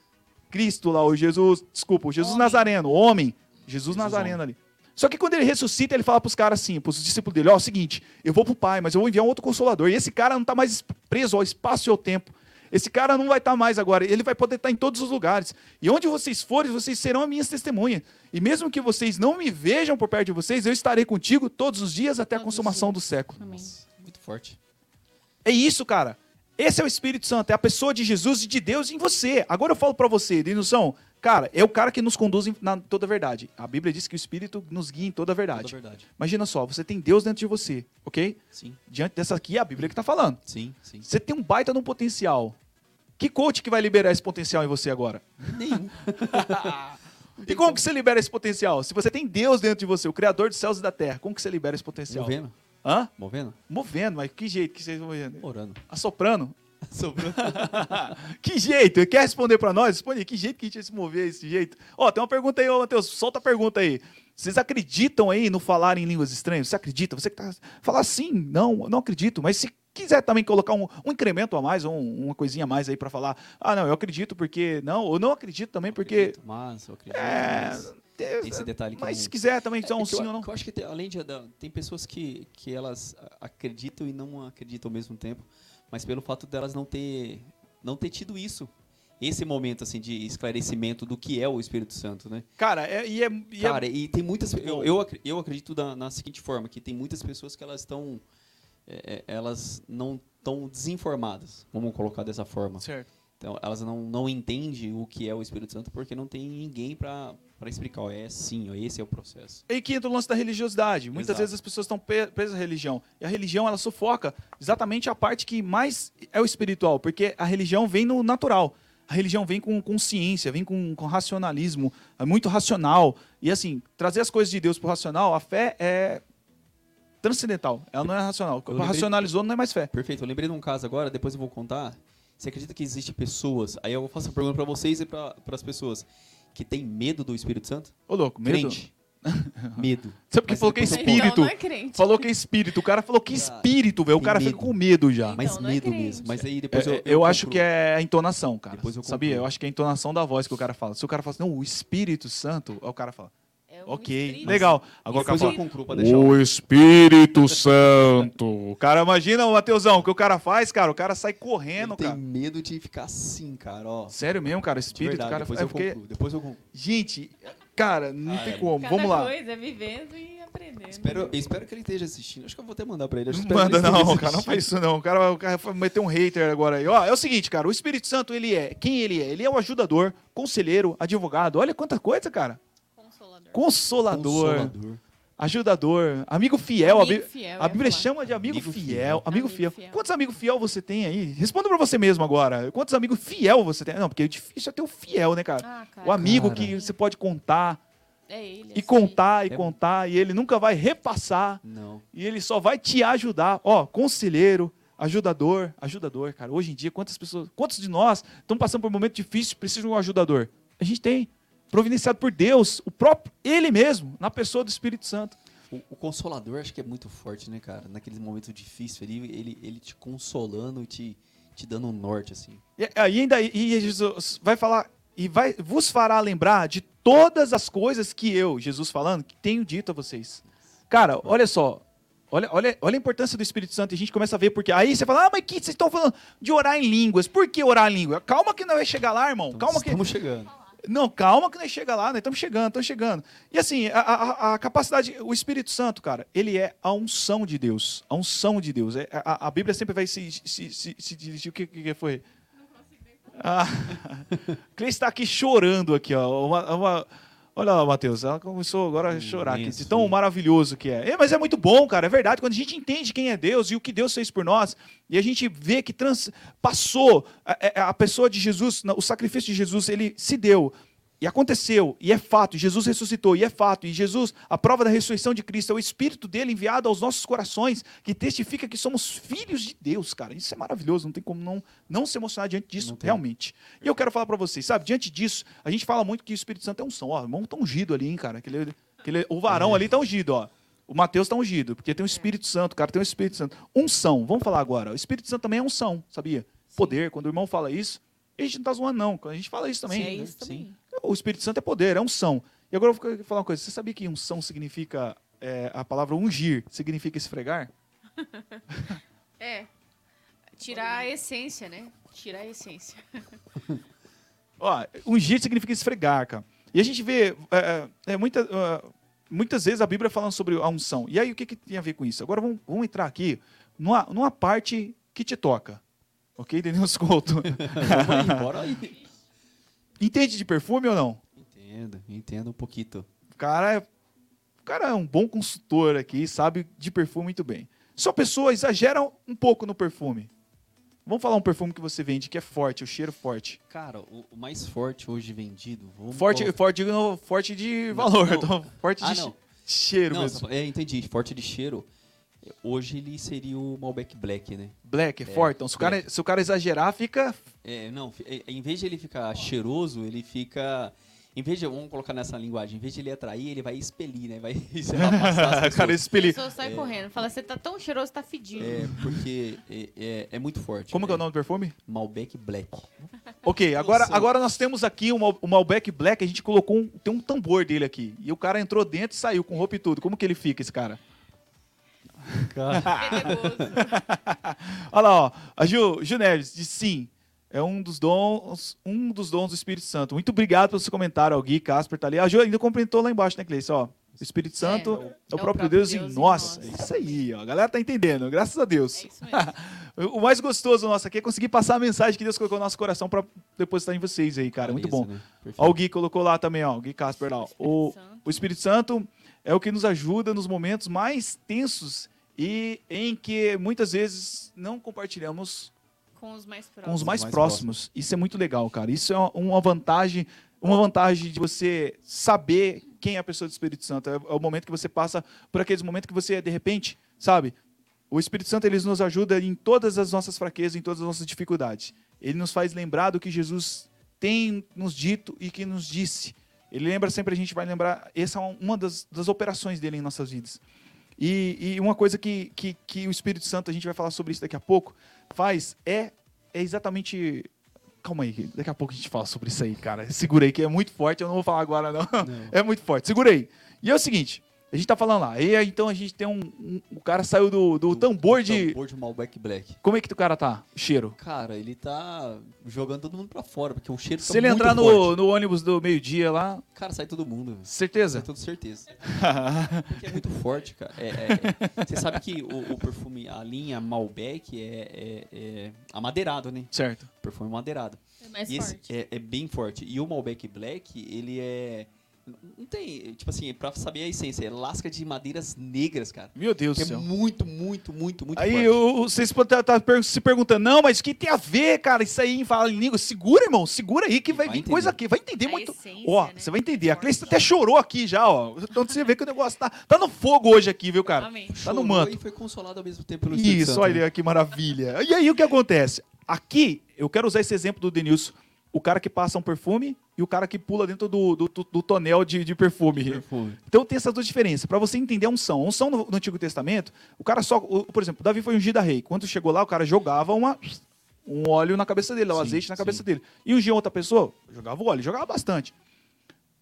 Cristo lá, o Jesus, desculpa, o Jesus Homem. Nazareno, o homem, Jesus, Jesus Nazareno homem. ali. Só que quando ele ressuscita, ele fala para os caras assim, para os discípulos dele, ó, é o seguinte, eu vou pro Pai, mas eu vou enviar um outro consolador. E esse cara não está mais preso ao espaço e ao tempo. Esse cara não vai estar mais agora, ele vai poder estar em todos os lugares. E onde vocês forem, vocês serão as minhas testemunhas. E mesmo que vocês não me vejam por perto de vocês, eu estarei contigo todos os dias até a consumação do século. Amém. Muito forte. É isso, cara. Esse é o Espírito Santo, é a pessoa de Jesus e de Deus em você. Agora eu falo pra você, Denilson, cara, é o cara que nos conduz em- na toda a verdade. A Bíblia diz que o Espírito nos guia em toda a verdade. Toda verdade. Imagina só, você tem Deus dentro de você, ok? Sim, Diante dessa aqui é a Bíblia que tá falando. sim, sim. Você tem um baita de um potencial. Que coach que vai liberar esse potencial em você agora? Nenhum. E como que você libera esse potencial? Se você tem Deus dentro de você, o Criador dos céus e da terra, como que você libera esse potencial? Movendo. Hã? Movendo? Movendo, mas que jeito que vocês estão movendo? Orando. Assoprando? Sobrou. que jeito? Quer responder pra nós? Responde aí. Que jeito que a gente ia se mover desse jeito? Ó, tem uma pergunta aí, ô Matheus. Solta a pergunta aí. Vocês acreditam aí no falar em línguas estranhas? Você acredita? Você que tá. Falar sim, não, não acredito. Mas se quiser também colocar um, um incremento a mais, um- uma coisinha a mais aí pra falar. Ah, não, eu acredito porque. Não, ou não acredito também porque. Acredito, Mas, eu acredito. É. mas esse detalhe que Mas eu se quiser também, só É um eu, sim ou não. eu acho que tem- além de tem pessoas que, que elas acreditam e não acreditam ao mesmo tempo, mas pelo fato delas não ter não ter tido isso, esse momento assim de esclarecimento do que é o Espírito Santo, né? Cara, é, e é. E é- Cara, e tem muitas eu, eu, acre- eu acredito da- na seguinte forma que tem muitas pessoas que elas estão é, é, elas não estão desinformadas, vamos colocar dessa forma. Certo. Então, elas não, não entendem o que é o Espírito Santo porque não tem ninguém para explicar. É sim, esse é o processo. E que entra o lance da religiosidade. Muitas Exato. vezes as pessoas estão presas à religião. E a religião, ela sufoca exatamente a parte que mais é o espiritual. Porque a religião vem no natural. A religião vem com consciência, vem com, com racionalismo. É muito racional. E assim, trazer as coisas de Deus pro racional, a fé é transcendental. Ela não é racional. Eu lembrei- Racionalizou não é mais fé. Perfeito. Eu lembrei de um caso agora, depois eu vou contar. Você acredita que existem pessoas, aí eu faço a pergunta para vocês e para as pessoas, que têm medo do Espírito Santo? Ô, louco, medo. Crente. medo. Sabe porque falou que é eu espírito? Então não é crente. Falou que é espírito. O cara falou que Cara, espírito, velho. O tem cara medo. fica com medo já. Então, Mas não é medo crente. mesmo. Mas aí depois É, eu. eu, acho concluo. que é a entonação, cara. Depois eu Sabia? Eu acho que é a entonação da voz que o cara fala. Se o cara fala assim, não, o Espírito Santo, aí o cara fala, É um ok, espírito. legal. Agora o cara Depois eu concluo pra deixar. o- O Espírito Santo. o cara imagina o Mateusão, o que o cara faz, cara, o cara sai correndo, Ele tem cara. medo de ficar assim, cara, ó. Sério mesmo, cara, espírito, verdade, cara. depois é eu porque, concluo. Depois eu concluo. gente, cara, não tem é. como. Cada Vamos lá. coisa é vivendo e aprendendo. Espero, eu espero que ele esteja assistindo. Acho que eu vou até mandar pra ele. Acho espero Manda que ele não, cara, não faz isso não. O cara, o cara vai meter um hater agora aí. Ó, é o seguinte, cara, o Espírito Santo, ele é, quem ele é? Ele é o ajudador, conselheiro, advogado. Olha quanta coisa, cara. Consolador. Consolador. Ajudador, amigo fiel. a Amigo Bí- fiel, a ia Bíblia chama de amigo, Amigo fiel. fiel. Amigo, Amigo fiel. fiel. Quantos amigos fiel você tem aí? Responda pra você mesmo agora. Quantos amigos fiel você tem? Não, porque é difícil é ter o fiel, né, cara? Ah, cara. o amigo cara. que você pode contar É ele. e assim. contar e É- contar e ele nunca vai repassar Não. e ele só vai te ajudar. Ó, conselheiro, ajudador, ajudador, cara. Hoje em dia, quantas pessoas, quantos de nós estão passando por um momento difícil, precisam de um ajudador? A gente tem. Providenciado por Deus, o próprio, ele mesmo, na pessoa do Espírito Santo. O, o consolador acho que é muito forte, né, cara? Naqueles momentos difíceis ali, ele, ele te consolando e te, te dando um norte, assim. E aí ainda e Jesus vai falar e vai vos fará lembrar de todas as coisas que eu, Jesus falando, que tenho dito a vocês. Cara, olha só. Olha, olha, olha a importância do Espírito Santo e a gente começa a ver porque aí você fala: "Ah, mas que vocês estão falando de orar em línguas? Por que orar em língua? Calma que não vai chegar lá, irmão. Então, Calma que Estamos chegando. Não, calma que nós chega lá, nós estamos chegando, estamos chegando. E assim, a, a- a capacidade, o Espírito Santo, cara, ele é a unção de Deus. A unção de Deus. É, a, a Bíblia sempre vai se, se, se, se dirigir. O que, que foi? Ah, Cleice está aqui chorando aqui, ó. Uma- uma- Olha lá, Matheus, ela começou agora a chorar aqui, de tão maravilhoso que é. É, Mas é muito bom, cara, é verdade. Quando a gente entende quem é Deus e o que Deus fez por nós, e a gente vê que trans- passou a, a- a pessoa de Jesus, o sacrifício de Jesus, ele se deu. E aconteceu, e é fato, e Jesus ressuscitou, e é fato, e Jesus, a prova da ressurreição de Cristo, é o Espírito dele enviado aos nossos corações, que testifica que somos filhos de Deus, cara. Isso é maravilhoso, não tem como não, não se emocionar diante disso, realmente. E eu quero falar pra vocês, sabe, diante disso, a gente fala muito que o Espírito Santo é unção. Ó, o irmão tá ungido ali, hein, cara. Aquele, aquele, o varão ali tá ungido, ó. O Mateus tá ungido, porque tem o Espírito Santo, cara, tem o Espírito Santo. Unção, vamos falar agora. O Espírito Santo também é unção, sabia? Poder, quando o irmão fala isso, a gente não tá zoando, não. A gente fala isso também. é isso também. O Espírito Santo é poder, é unção. E agora eu vou falar uma coisa. Você sabia que unção significa. é, a palavra ungir significa esfregar? É. Tirar a essência, né? Tirar a essência. Ó, ungir significa esfregar, cara. E a gente vê é, é, muita, ah, muitas vezes a Bíblia falando sobre a unção. E aí o que, que tem a ver com isso? Agora vamos, vamos entrar aqui numa, numa parte que te toca. Ok, Denilson Couto? Bora aí. Entende de perfume ou não? Entendo, entendo um pouquinho. O cara, é, o cara é um bom consultor aqui, sabe de perfume muito bem. Só pessoa exagera um pouco no perfume. Vamos falar um perfume que você vende que é forte, o cheiro forte. Cara, o, o mais forte hoje vendido. Forte, colocar- forte, forte de Não, valor, não. então, forte Ah, de não. che- cheiro Não, mesmo. é, entendi. Forte de cheiro. Hoje ele seria o Malbec Black, né? Black, é, forte. Então, se o, cara, se o cara exagerar, fica. É, não, é, em vez de ele ficar cheiroso, ele fica. Em vez de. Vamos colocar nessa linguagem. Em vez de ele atrair, ele vai expelir, né? Vai sei lá, passar as cara, pessoas. A pessoa sai correndo. Fala, você tá tão cheiroso, tá fedido. É, porque é, é, é muito forte. Como que é o né? nome do perfume? Malbec Black. Ok, agora, agora nós temos aqui o Mal- o Malbec Black, a gente colocou um, tem um tambor dele aqui. E o cara entrou dentro e saiu com roupa e tudo. Como que ele fica, esse cara? Olha lá, ó. A Ju, Ju Neves disse sim. É um dos dons, um dos dons do Espírito Santo. Muito obrigado pelo seu comentário, ó. Gui Casper tá ali. A Ju ainda complementou lá embaixo, né, Cleice? Ó, o Espírito Santo é, o, próprio Deus, em nós. É isso aí, ó. A galera tá entendendo, graças a Deus. É isso mesmo. O mais gostoso nosso aqui é conseguir passar a mensagem que Deus colocou no nosso coração para depositar em vocês aí, cara. Muito bom. Né? Ó, o Gui colocou lá também, ó. O Gui Casper lá. ó. O, o Espírito Santo é o que nos ajuda nos momentos mais tensos e em que muitas vezes não compartilhamos Com os mais próximos. com os mais, mais próximos. Isso é muito legal, cara. Isso é uma vantagem, uma vantagem de você saber quem é a pessoa do Espírito Santo. É, é o momento que você passa por aqueles momentos que você, de repente, sabe? O Espírito Santo ele nos ajuda em todas as nossas fraquezas, em todas as nossas dificuldades. Ele nos faz lembrar do que Jesus tem nos dito e que nos disse. Ele lembra sempre, a gente vai lembrar, essa é uma das, das operações dele em nossas vidas. E, e uma coisa que, que, que o Espírito Santo, a gente vai falar sobre isso daqui a pouco, faz é, é exatamente. Calma aí, daqui a pouco a gente fala sobre isso aí, cara. Segura aí, que é muito forte, eu não vou falar agora, não. Não. É muito forte. Segura aí. E é o seguinte, a gente tá falando lá. E aí, então a gente tem um. um- o cara saiu do, do, tambor de. Tambor de Malbec Black. Como é que o cara tá? O cheiro. Cara, ele tá jogando todo mundo pra fora, porque o cheiro tá Se ele entrar no, no ônibus do meio-dia lá, Cara, sai todo mundo. certeza? Sai todo certeza. Porque é muito forte, cara. É, é- é- Você sabe que o, o perfume, a linha Malbec é, é, é amadeirado, né? certo. Perfume madeirado. É mais E esse forte. é, é bem forte. E o Malbec Black, ele é. Não tem. Tipo assim, pra saber a essência, é lasca de madeiras negras, cara. Meu Deus do é céu. muito, muito, muito, muito Aí vocês podem estar se perguntando, não, mas o que tem a ver, cara? Isso aí em falar em língua. Segura, irmão, segura aí que vai, Vai vir coisa entender. aqui. Vai entender A muito. essência, Ó, né? você vai entender. A. Cleice até chorou aqui já, ó. Então você vê que o negócio tá, tá no fogo hoje aqui, viu, cara? Amém. Tá no Chorou manto. E foi consolado ao mesmo tempo pelo Isso, Santo, olha né? que maravilha. E aí o que acontece? Aqui, eu quero usar esse exemplo do Denilson. O cara que passa um perfume e o cara que pula dentro do, do, do- tonel de, de perfume. Perfume. Então tem essas duas diferenças. Para você entender a unção. A unção no, no Antigo Testamento, o cara só. o- por exemplo, Davi foi ungido a rei. Quando chegou lá, o cara jogava uma, um óleo na cabeça dele, um Sim, azeite na cabeça sim. dele. E ungia outra pessoa, jogava o óleo, jogava bastante.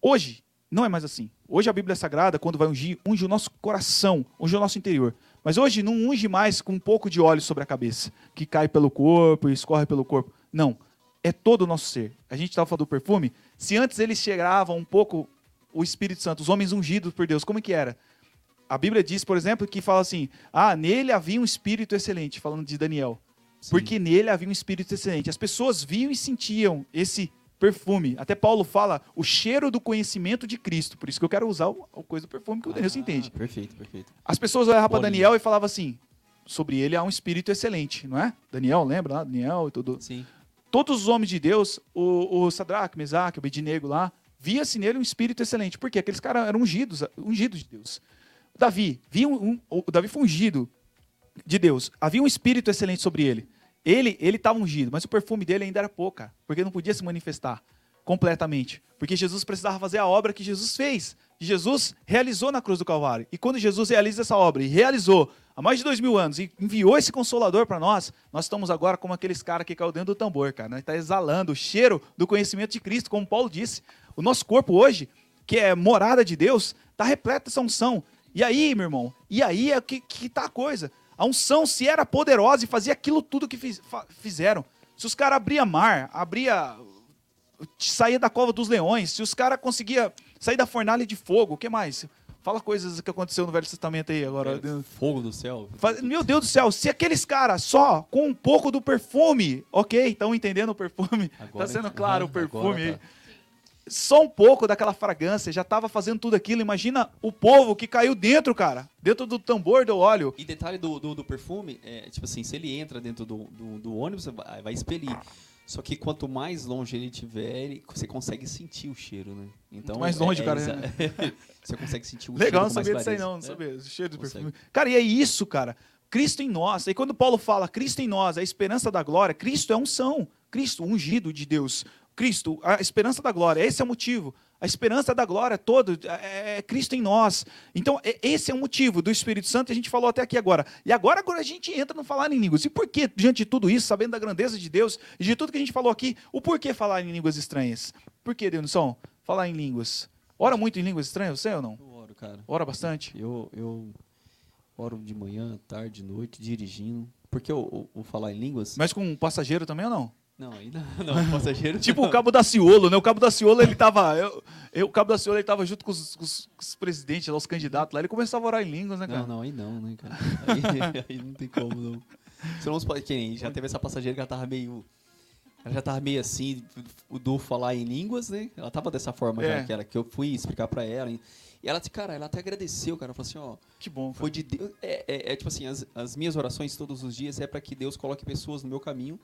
Hoje, não é mais assim. Hoje a Bíblia Sagrada, quando vai ungir, unge o nosso coração, unge o nosso interior. Mas hoje não unge mais com um pouco de óleo sobre a cabeça, que cai pelo corpo e escorre pelo corpo. Não. É todo o nosso ser. A gente estava falando do perfume. Se antes eles chegavam um pouco o Espírito Santo, os homens ungidos por Deus, como que era? A Bíblia diz, por exemplo, que fala assim: ah, nele havia um espírito excelente, falando de Daniel. Sim. Porque nele havia um espírito excelente. As pessoas viam e sentiam esse perfume. Até Paulo fala o cheiro do conhecimento de Cristo. Por isso que eu quero usar o, a coisa do perfume que o Denilson entende. Ah, Perfeito, perfeito. As pessoas olhavam para. Daniel e falavam assim: sobre ele há um espírito excelente, não é? Daniel, lembra lá? Daniel e tudo. Sim. Todos os homens de Deus, o, o Sadraque, Mesaque, o Abednego lá, via-se nele um espírito excelente. Por quê? Aqueles caras eram ungidos, ungidos de Deus. Davi, via um, um- o Davi foi ungido de Deus. Havia um espírito excelente sobre ele. Ele ele estava ungido, mas o perfume dele ainda era pouco, porque não podia se manifestar completamente. Porque Jesus precisava fazer a obra que Jesus fez, que Jesus realizou na cruz do Calvário. E quando Jesus realiza essa obra e realizou há mais de dois mil anos e enviou esse consolador para nós, nós estamos agora como aqueles caras que caiu dentro do tambor, cara. Está exalando o cheiro do conhecimento de Cristo, como Paulo disse. O nosso corpo hoje, que é morada de Deus, está repleto dessa unção. E aí, meu irmão, e aí é que, que tá a coisa. A unção, se era poderosa e fazia aquilo tudo que fiz- fizeram. Se os caras abriam mar, abria saía da cova dos leões, se os caras conseguiam sair da fornalha de fogo, o que mais? Fala coisas que aconteceu no Velho Testamento aí agora. Fogo do céu. Meu Deus do céu, se aqueles caras só com um pouco do perfume, ok, estão entendendo o perfume, Agora- tá sendo claro o Aham, agora perfume aí. tá. Só um pouco daquela fragrância já tava fazendo tudo aquilo. Imagina o povo que caiu dentro, cara, dentro do tambor do óleo. E detalhe do, do, do perfume, é, tipo assim, se ele entra dentro do, do, do ônibus, vai, vai expelir. Só que quanto mais longe ele tiver, você consegue sentir o cheiro, né? Então, mais longe, é, cara, exa- você consegue sentir o Legal, não cheiro com mais sabia disso aí não, não É. sabia. O cheiro do Consegue. perfume. Cara, e é isso, cara. Cristo em nós. Aí quando Paulo fala Cristo em nós, a esperança da glória, Cristo é unção. Cristo, ungido de Deus. Cristo, a esperança da glória. Esse é o motivo. A esperança da glória toda é é Cristo em nós. Então, esse é o motivo do Espírito Santo, a gente falou até aqui agora. E agora, agora a gente entra no falar em línguas. E por que, diante de tudo isso, sabendo da grandeza de Deus e de tudo que a gente falou aqui, o porquê falar em línguas estranhas? Por que, Denilson? Falar em línguas. Ora muito em línguas estranhas, você ou não? Eu oro, cara. Ora bastante? Eu, eu oro de manhã, tarde, noite, dirigindo. Porque o, o, o falar em línguas. Mas com um passageiro também ou não? Não, ainda não, passageiro. Tipo o Cabo da Ciolo, né? O Cabo da Ciolo, ele tava. Eu, eu- o Cabo da Ciolo, ele tava junto com os, com os- com os presidentes, lá, os candidatos lá. Ele começava a orar em línguas, né, cara? Não, não, aí não, né, cara? Aí, aí não tem como, não. Você não pode. Que nem já teve essa passageira que ela tava meio. Ela já tava meio assim, o do falar em línguas, né? Ela tava dessa forma É. já, que, era, que eu fui explicar pra ela. E ela, cara, ela até agradeceu, cara. Ela falou assim, ó, Que bom. Cara. foi de Deus. É, é- é tipo assim, as, as minhas orações todos os dias é pra que Deus coloque pessoas no meu caminho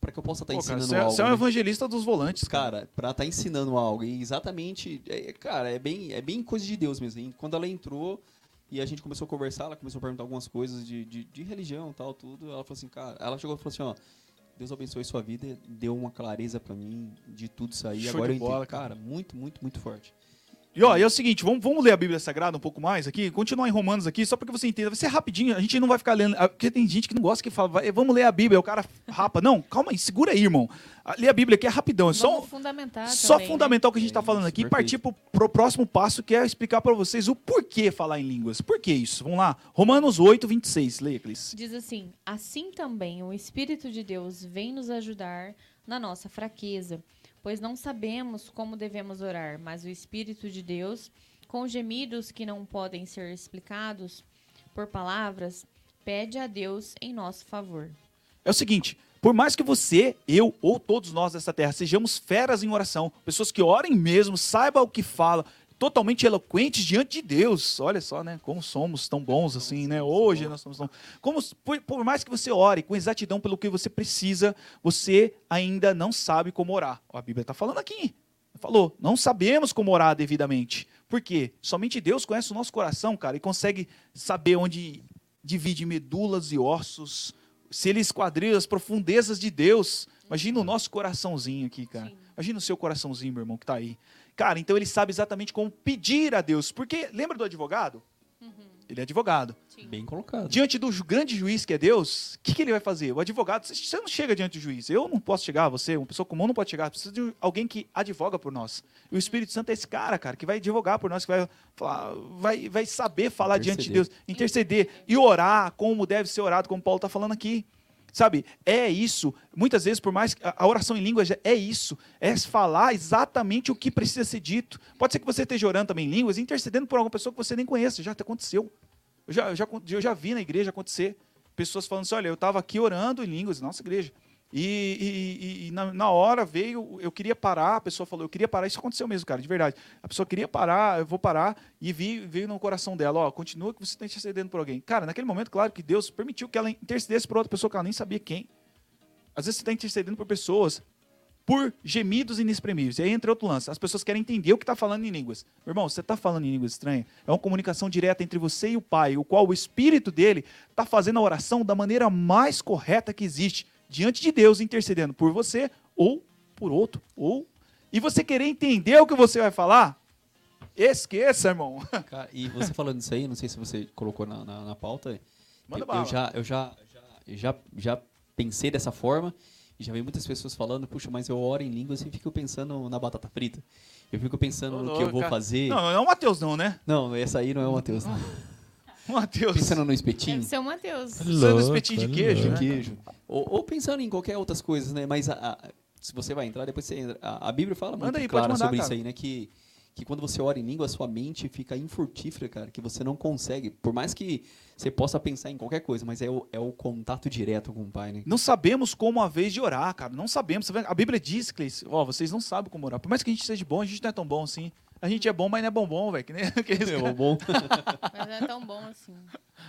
pra que eu possa estar cara, ensinando você, é, algo. você é um né? evangelista dos volantes, cara. Cara, pra estar ensinando algo. E exatamente, é, cara, é bem, é bem coisa de Deus mesmo. E quando ela entrou e a gente começou a conversar, ela começou a perguntar algumas coisas de, de, de religião e tal, tudo. Ela falou assim, cara, ela chegou e falou assim, ó. Deus abençoe sua vida, deu uma clareza pra mim de tudo isso aí. Show Agora de eu entendo. bola, cara. cara, muito, muito, muito forte. E ó, e é o seguinte, vamos, vamos ler a Bíblia Sagrada um pouco mais aqui, continuar em Romanos aqui, só para que você entenda. Vai ser rapidinho, a gente não vai ficar lendo, ah, porque tem gente que não gosta que fala, vai, vamos ler a Bíblia, o cara rapa. Não, calma aí, segura aí, irmão. Ah, Ler a Bíblia aqui é rapidão, é só, Vamos fundamentar só também, né? fundamental o que a gente está É falando aqui e partir pro, pro próximo passo, que é explicar para vocês o porquê falar em línguas. Por que isso? Vamos lá, Romanos 8, 26, leia, Clis. Diz assim: Assim também o Espírito de Deus vem nos ajudar na nossa fraqueza, pois não sabemos como devemos orar, mas o Espírito de Deus, com gemidos que não podem ser explicados por palavras, pede a Deus em nosso favor. É o seguinte, por mais que você, eu ou todos nós dessa terra sejamos feras em oração, pessoas que orem mesmo, saibam o que fala, totalmente eloquentes diante de Deus. Olha só, né? Como somos tão bons assim, né? Hoje nós somos tão... Como, por, por mais que você ore com exatidão pelo que você precisa, você ainda não sabe como orar. A Bíblia está falando aqui. Falou, não sabemos como orar devidamente. Por quê? Somente Deus conhece o nosso coração, cara, e consegue saber onde divide medulas e ossos, se ele esquadrilha as profundezas de Deus. Imagina o nosso coraçãozinho aqui, cara. Imagina o seu coraçãozinho, meu irmão, que tá aí. Cara, então ele sabe exatamente como pedir a Deus. Porque, lembra do advogado? Ele é advogado. Bem colocado. Diante do grande juiz que é Deus, o que, que ele vai fazer? O advogado, você- não chega diante do juiz. Eu não posso chegar, você, uma pessoa comum não pode chegar. Precisa de alguém que advoga por nós. E o Espírito Santo é esse cara, cara, que vai advogar por nós, que vai, falar, vai, vai saber falar diante de Deus, interceder e orar como deve ser orado, como Paulo está falando aqui. Sabe, é isso. Muitas vezes, por mais que a oração em línguas é isso, é falar exatamente o que precisa ser dito. Pode ser que você esteja orando também em línguas, intercedendo por alguma pessoa que você nem conhece, já aconteceu. Eu já, eu já, eu já vi na igreja acontecer. Pessoas falando assim: olha, eu estava aqui orando em línguas, nossa igreja. E, e- e- na, na hora veio, eu queria parar, a pessoa falou, eu queria parar, isso aconteceu mesmo, cara, de verdade. A pessoa queria parar, eu vou parar, e vi, veio no coração dela, ó, continua que você está intercedendo por alguém. Cara, naquele momento, claro que Deus permitiu que ela intercedesse por outra pessoa que ela nem sabia quem. Às vezes você está intercedendo por pessoas por gemidos inexprimíveis. E aí entra outro lance. As pessoas querem entender o que está falando em línguas. Meu irmão, você está falando em línguas estranhas? É uma comunicação direta entre você e o Pai, o qual o Espírito dele está fazendo a oração da maneira mais correta que existe, diante de Deus, intercedendo por você ou por outro. Ou... E você querer entender o que você vai falar? Esqueça, irmão. Cara, e você falando isso aí, não sei se você colocou na, na, na pauta. Manda eu, bala. eu já, eu já, já, já, pensei dessa forma e já vi muitas pessoas falando, puxa, mas eu oro em línguas e fico pensando na batata frita. Eu fico pensando no que eu vou Cara, fazer. Não, não é o Matheus, não, né? Não, essa aí não é o Matheus. não. Matheus. Pensando no espetinho. Deve ser o Matheus. Pensando no espetinho de queijo, de queijo. Ou, ou pensando em qualquer outras coisas, né? Mas a- a- se você vai entrar, depois você entra. A, a Bíblia fala Manda muito aí, clara mandar, sobre cara. isso aí, né? Que, que quando você ora em língua, a sua mente fica infrutífera, cara. Que você não consegue. Por mais que você possa pensar em qualquer coisa, mas é o, é o contato direto com o Pai, né? Não sabemos como a vez de orar, cara. Não sabemos. A Bíblia diz, Cleice, ó, vocês não sabem como orar. Por mais que a gente seja bom, a gente não é tão bom assim. A gente é bom, mas não é bombom, velho. que nem- que esse É cara. bom. Mas não é tão bom assim.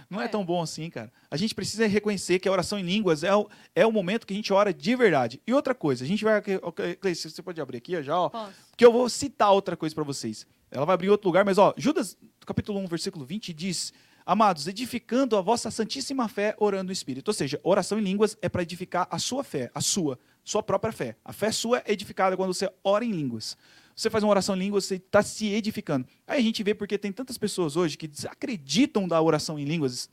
Não é É. tão bom assim, cara. A gente precisa reconhecer que a oração em línguas é o, é o momento que a gente ora de verdade. E outra coisa, a gente vai. ok, Cleice, você pode abrir aqui já, ó. Posso? Porque eu vou citar outra coisa para vocês. Ela vai abrir em outro lugar, mas ó, Judas, capítulo 1, versículo 20 diz: Amados, edificando a vossa santíssima fé, orando no Espírito. Ou seja, oração em línguas é para edificar a sua fé, a sua, sua própria fé. A fé sua é edificada quando você ora em línguas. Você faz uma oração em línguas, você está se edificando. Aí a gente vê porque tem tantas pessoas hoje que desacreditam da oração em línguas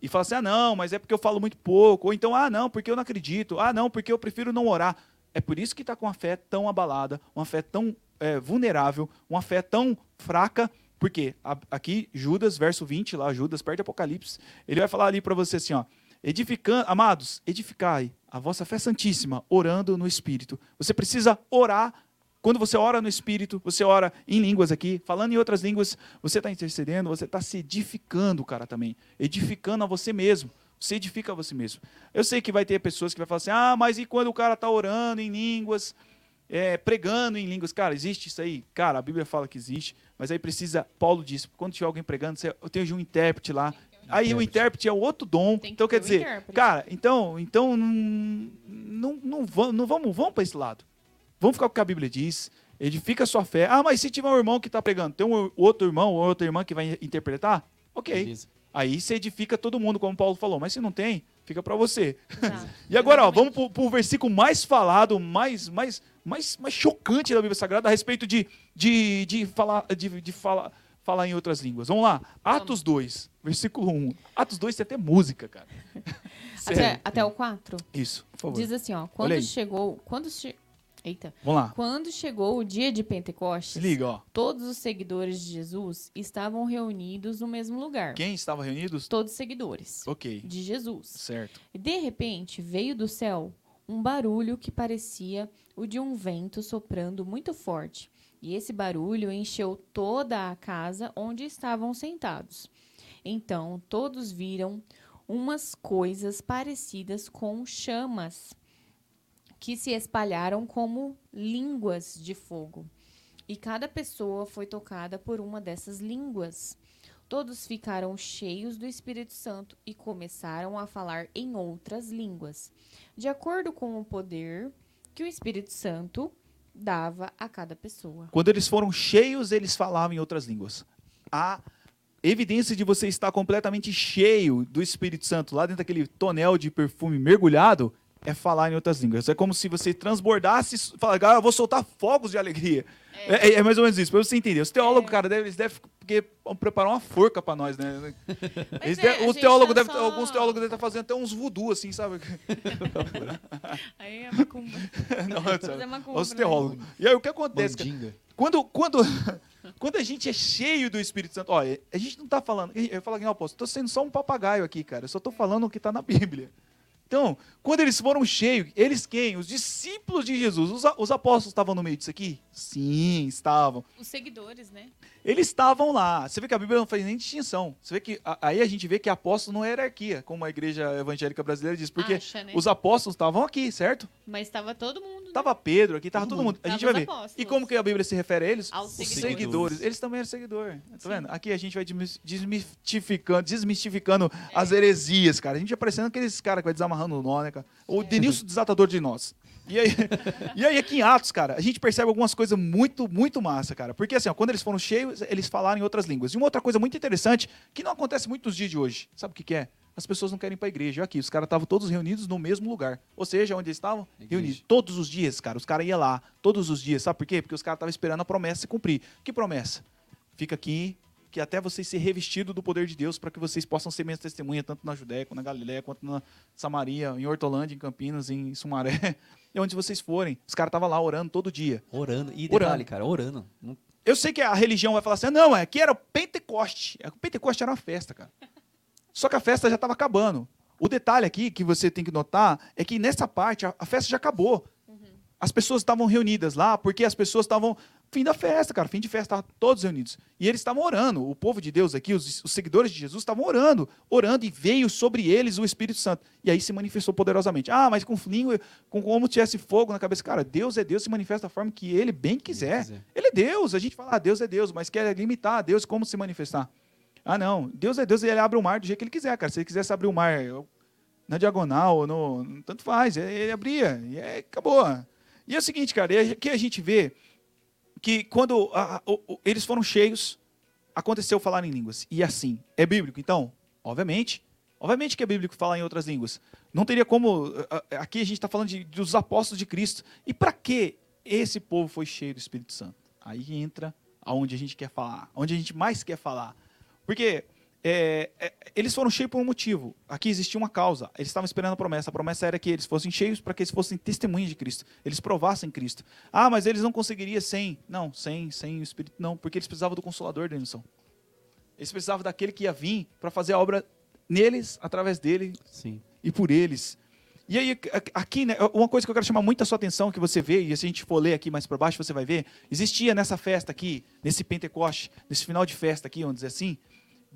e falam assim: ah, não, mas é porque eu falo muito pouco. Ou então, ah, não, porque eu não acredito. Ah, não, porque eu prefiro não orar. É por isso que está com a fé tão abalada, uma fé tão é, vulnerável, uma fé tão fraca. Porque aqui, Judas, verso 20, lá, Judas, perto de Apocalipse, ele vai falar ali para você assim: ó, edificando, amados, edificai a vossa fé santíssima, orando no Espírito. Você precisa orar. Quando você ora no Espírito, você ora em línguas aqui, falando em outras línguas, você está intercedendo, você está se edificando, cara, também. Edificando a você mesmo. Você edifica a você mesmo. Eu sei que vai ter pessoas que vai falar assim: ah, mas e quando o cara está orando em línguas, é, pregando em línguas? Cara, existe isso aí? Cara, a Bíblia fala que existe, mas aí precisa, Paulo disse, quando tiver alguém pregando, você, eu tenho um intérprete lá. Aí o intérprete é outro dom. Que Então quer dizer, intérprete. cara, então, então não, não, não, vamos, não vamos, vamos para esse lado. Vamos ficar com o que a Bíblia diz. Edifica a sua fé. Ah, mas se tiver um irmão que está pregando, tem um outro irmão ou outra irmã que vai interpretar? Ok. Beleza. Aí você edifica todo mundo, como Paulo falou. Mas se não tem, fica para você. E agora, ó, vamos para o versículo mais falado, mais, mais, mais, mais chocante da Bíblia Sagrada a respeito de, de, de, falar, de, de falar, falar em outras línguas. Vamos lá. Atos 2, versículo 1. Atos 2 tem até música, cara. Até, até o 4. Isso, por favor. Diz assim, ó. Quando chegou. Quando che... Eita. Vamos lá. Quando chegou o dia de Pentecostes, liga, ó. todos os seguidores de Jesus estavam reunidos no mesmo lugar. Quem estava reunidos? Todos os seguidores Ok, de Jesus. certo. E de repente veio do céu um barulho que parecia o de um vento soprando muito forte. E esse barulho encheu toda a casa onde estavam sentados. Então todos viram umas coisas parecidas com chamas que se espalharam como línguas de fogo. E cada pessoa foi tocada por uma dessas línguas. Todos ficaram cheios do Espírito Santo e começaram a falar em outras línguas, de acordo com o poder que o Espírito Santo dava a cada pessoa. Quando eles foram cheios, eles falavam em outras línguas. A evidência de você estar completamente cheio do Espírito Santo, lá dentro daquele tonel de perfume mergulhado, é falar em outras línguas. É como se você transbordasse, falar, ah, eu vou soltar fogos de alegria. É, é- é mais ou menos isso, pra você entender. Os teólogos, cara, devem, eles devem porque, vão preparar uma forca pra nós, né? Eles é, de- a os gente teólogos tá devem- só- Alguns teólogos devem estar fazendo até uns voodoo, assim, sabe? Aí é macumba. Não, sabe? macumba, Os né? teólogos. E aí o que acontece? cara? Quando, quando, quando a gente é cheio do Espírito Santo, olha, a gente não está falando. Eu falo aqui, não, apóstolo, estou sendo só um papagaio aqui, cara. Eu só estou falando o que está na Bíblia. Então, quando eles foram cheios, eles quem? Os discípulos de Jesus. Os, os apóstolos estavam no meio disso aqui? Sim, estavam. Os seguidores, né? Eles estavam lá. Você vê que a Bíblia não faz nem distinção. Você vê que aí a gente vê que apóstolo não é hierarquia, como a igreja evangélica brasileira diz, porque Acha, né? os apóstolos estavam aqui, certo? Mas estava todo mundo. né? Tava Pedro aqui, tava Todo todo mundo. mundo. A gente vai ver. apóstolos. E como que a Bíblia se refere a eles? Aos Os seguidores. seguidores. Eles também eram seguidores. Tá vendo? Aqui a gente vai desmis- desmistificando, desmistificando as heresias, cara. A gente vai parecendo aqueles caras que vai desamarrando o nó, né, cara? O Denilson desatador de nós. E aí, e aí, aqui em Atos, cara, a gente percebe algumas coisas muito, muito massa, cara. Porque assim, ó, quando eles foram cheios, eles falaram em outras línguas. E uma outra coisa muito interessante, que não acontece muito nos dias de hoje. Sabe o que, que é? As pessoas não querem ir pra igreja. Olha aqui, os caras estavam todos reunidos no mesmo lugar. Ou seja, onde eles estavam? Reunidos. Todos os dias, cara. Os caras iam lá, todos os dias. Sabe por quê? Porque os caras estavam esperando a promessa se cumprir. Que promessa? Fica aqui, que até vocês ser revestidos do poder de Deus para que vocês possam ser minhas testemunhas, tanto na Judéia, quanto na Galiléia, quanto na Samaria, em Hortolândia, em Campinas, em Sumaré. E onde vocês forem. Os caras estavam lá orando todo dia. Orando. E Orando. detalhe, cara, orando. Eu sei que a religião vai falar assim, não, aqui era o Pentecoste. O Pentecoste era uma festa, cara. Só que a festa já estava acabando. O detalhe aqui que você tem que notar é que nessa parte a, a festa já acabou. As pessoas estavam reunidas lá porque as pessoas estavam fim da festa, cara, fim de festa, estavam todos reunidos. E eles estavam orando. O povo de Deus aqui, os, os seguidores de Jesus estavam orando, orando e veio sobre eles o Espírito Santo. E aí se manifestou poderosamente. Ah, mas com língua, com como tivesse fogo na cabeça. Cara, Deus é Deus, se manifesta da forma que ele bem quiser. quiser. Ele é Deus. A gente fala, ah, Deus é Deus, mas quer limitar a Deus como se manifestar. Ah, não. Deus é Deus e ele abre o mar do jeito que ele quiser, cara. Se ele quisesse abrir o mar na diagonal no. Tanto faz. Ele ele abria. E aí acabou. E é o seguinte, cara, aqui a gente vê que quando a- a- eles foram cheios, aconteceu falar em línguas. E assim, é bíblico, então? Obviamente. Obviamente que é bíblico falar em outras línguas. Não teria como. Aqui a gente está falando de- dos apóstolos de Cristo. E para que esse povo foi cheio do Espírito Santo? Aí entra aonde a gente quer falar, onde a gente mais quer falar. Porque é, é, eles foram cheios por um motivo. Aqui existia uma causa. Eles estavam esperando a promessa. A promessa era que eles fossem cheios para que eles fossem testemunhas de Cristo. Eles provassem Cristo. Ah, mas eles não conseguiriam sem. Não, sem, sem o Espírito, não. Porque eles precisavam do Consolador, Denilson. Eles precisavam daquele que ia vir para fazer a obra neles, através dele Sim. e por eles. E aí, aqui, né, uma coisa que eu quero chamar muito a sua atenção, que você vê, e se a gente for ler aqui mais para baixo, você vai ver, existia nessa festa aqui, nesse Pentecoste, nesse final de festa aqui, vamos dizer assim,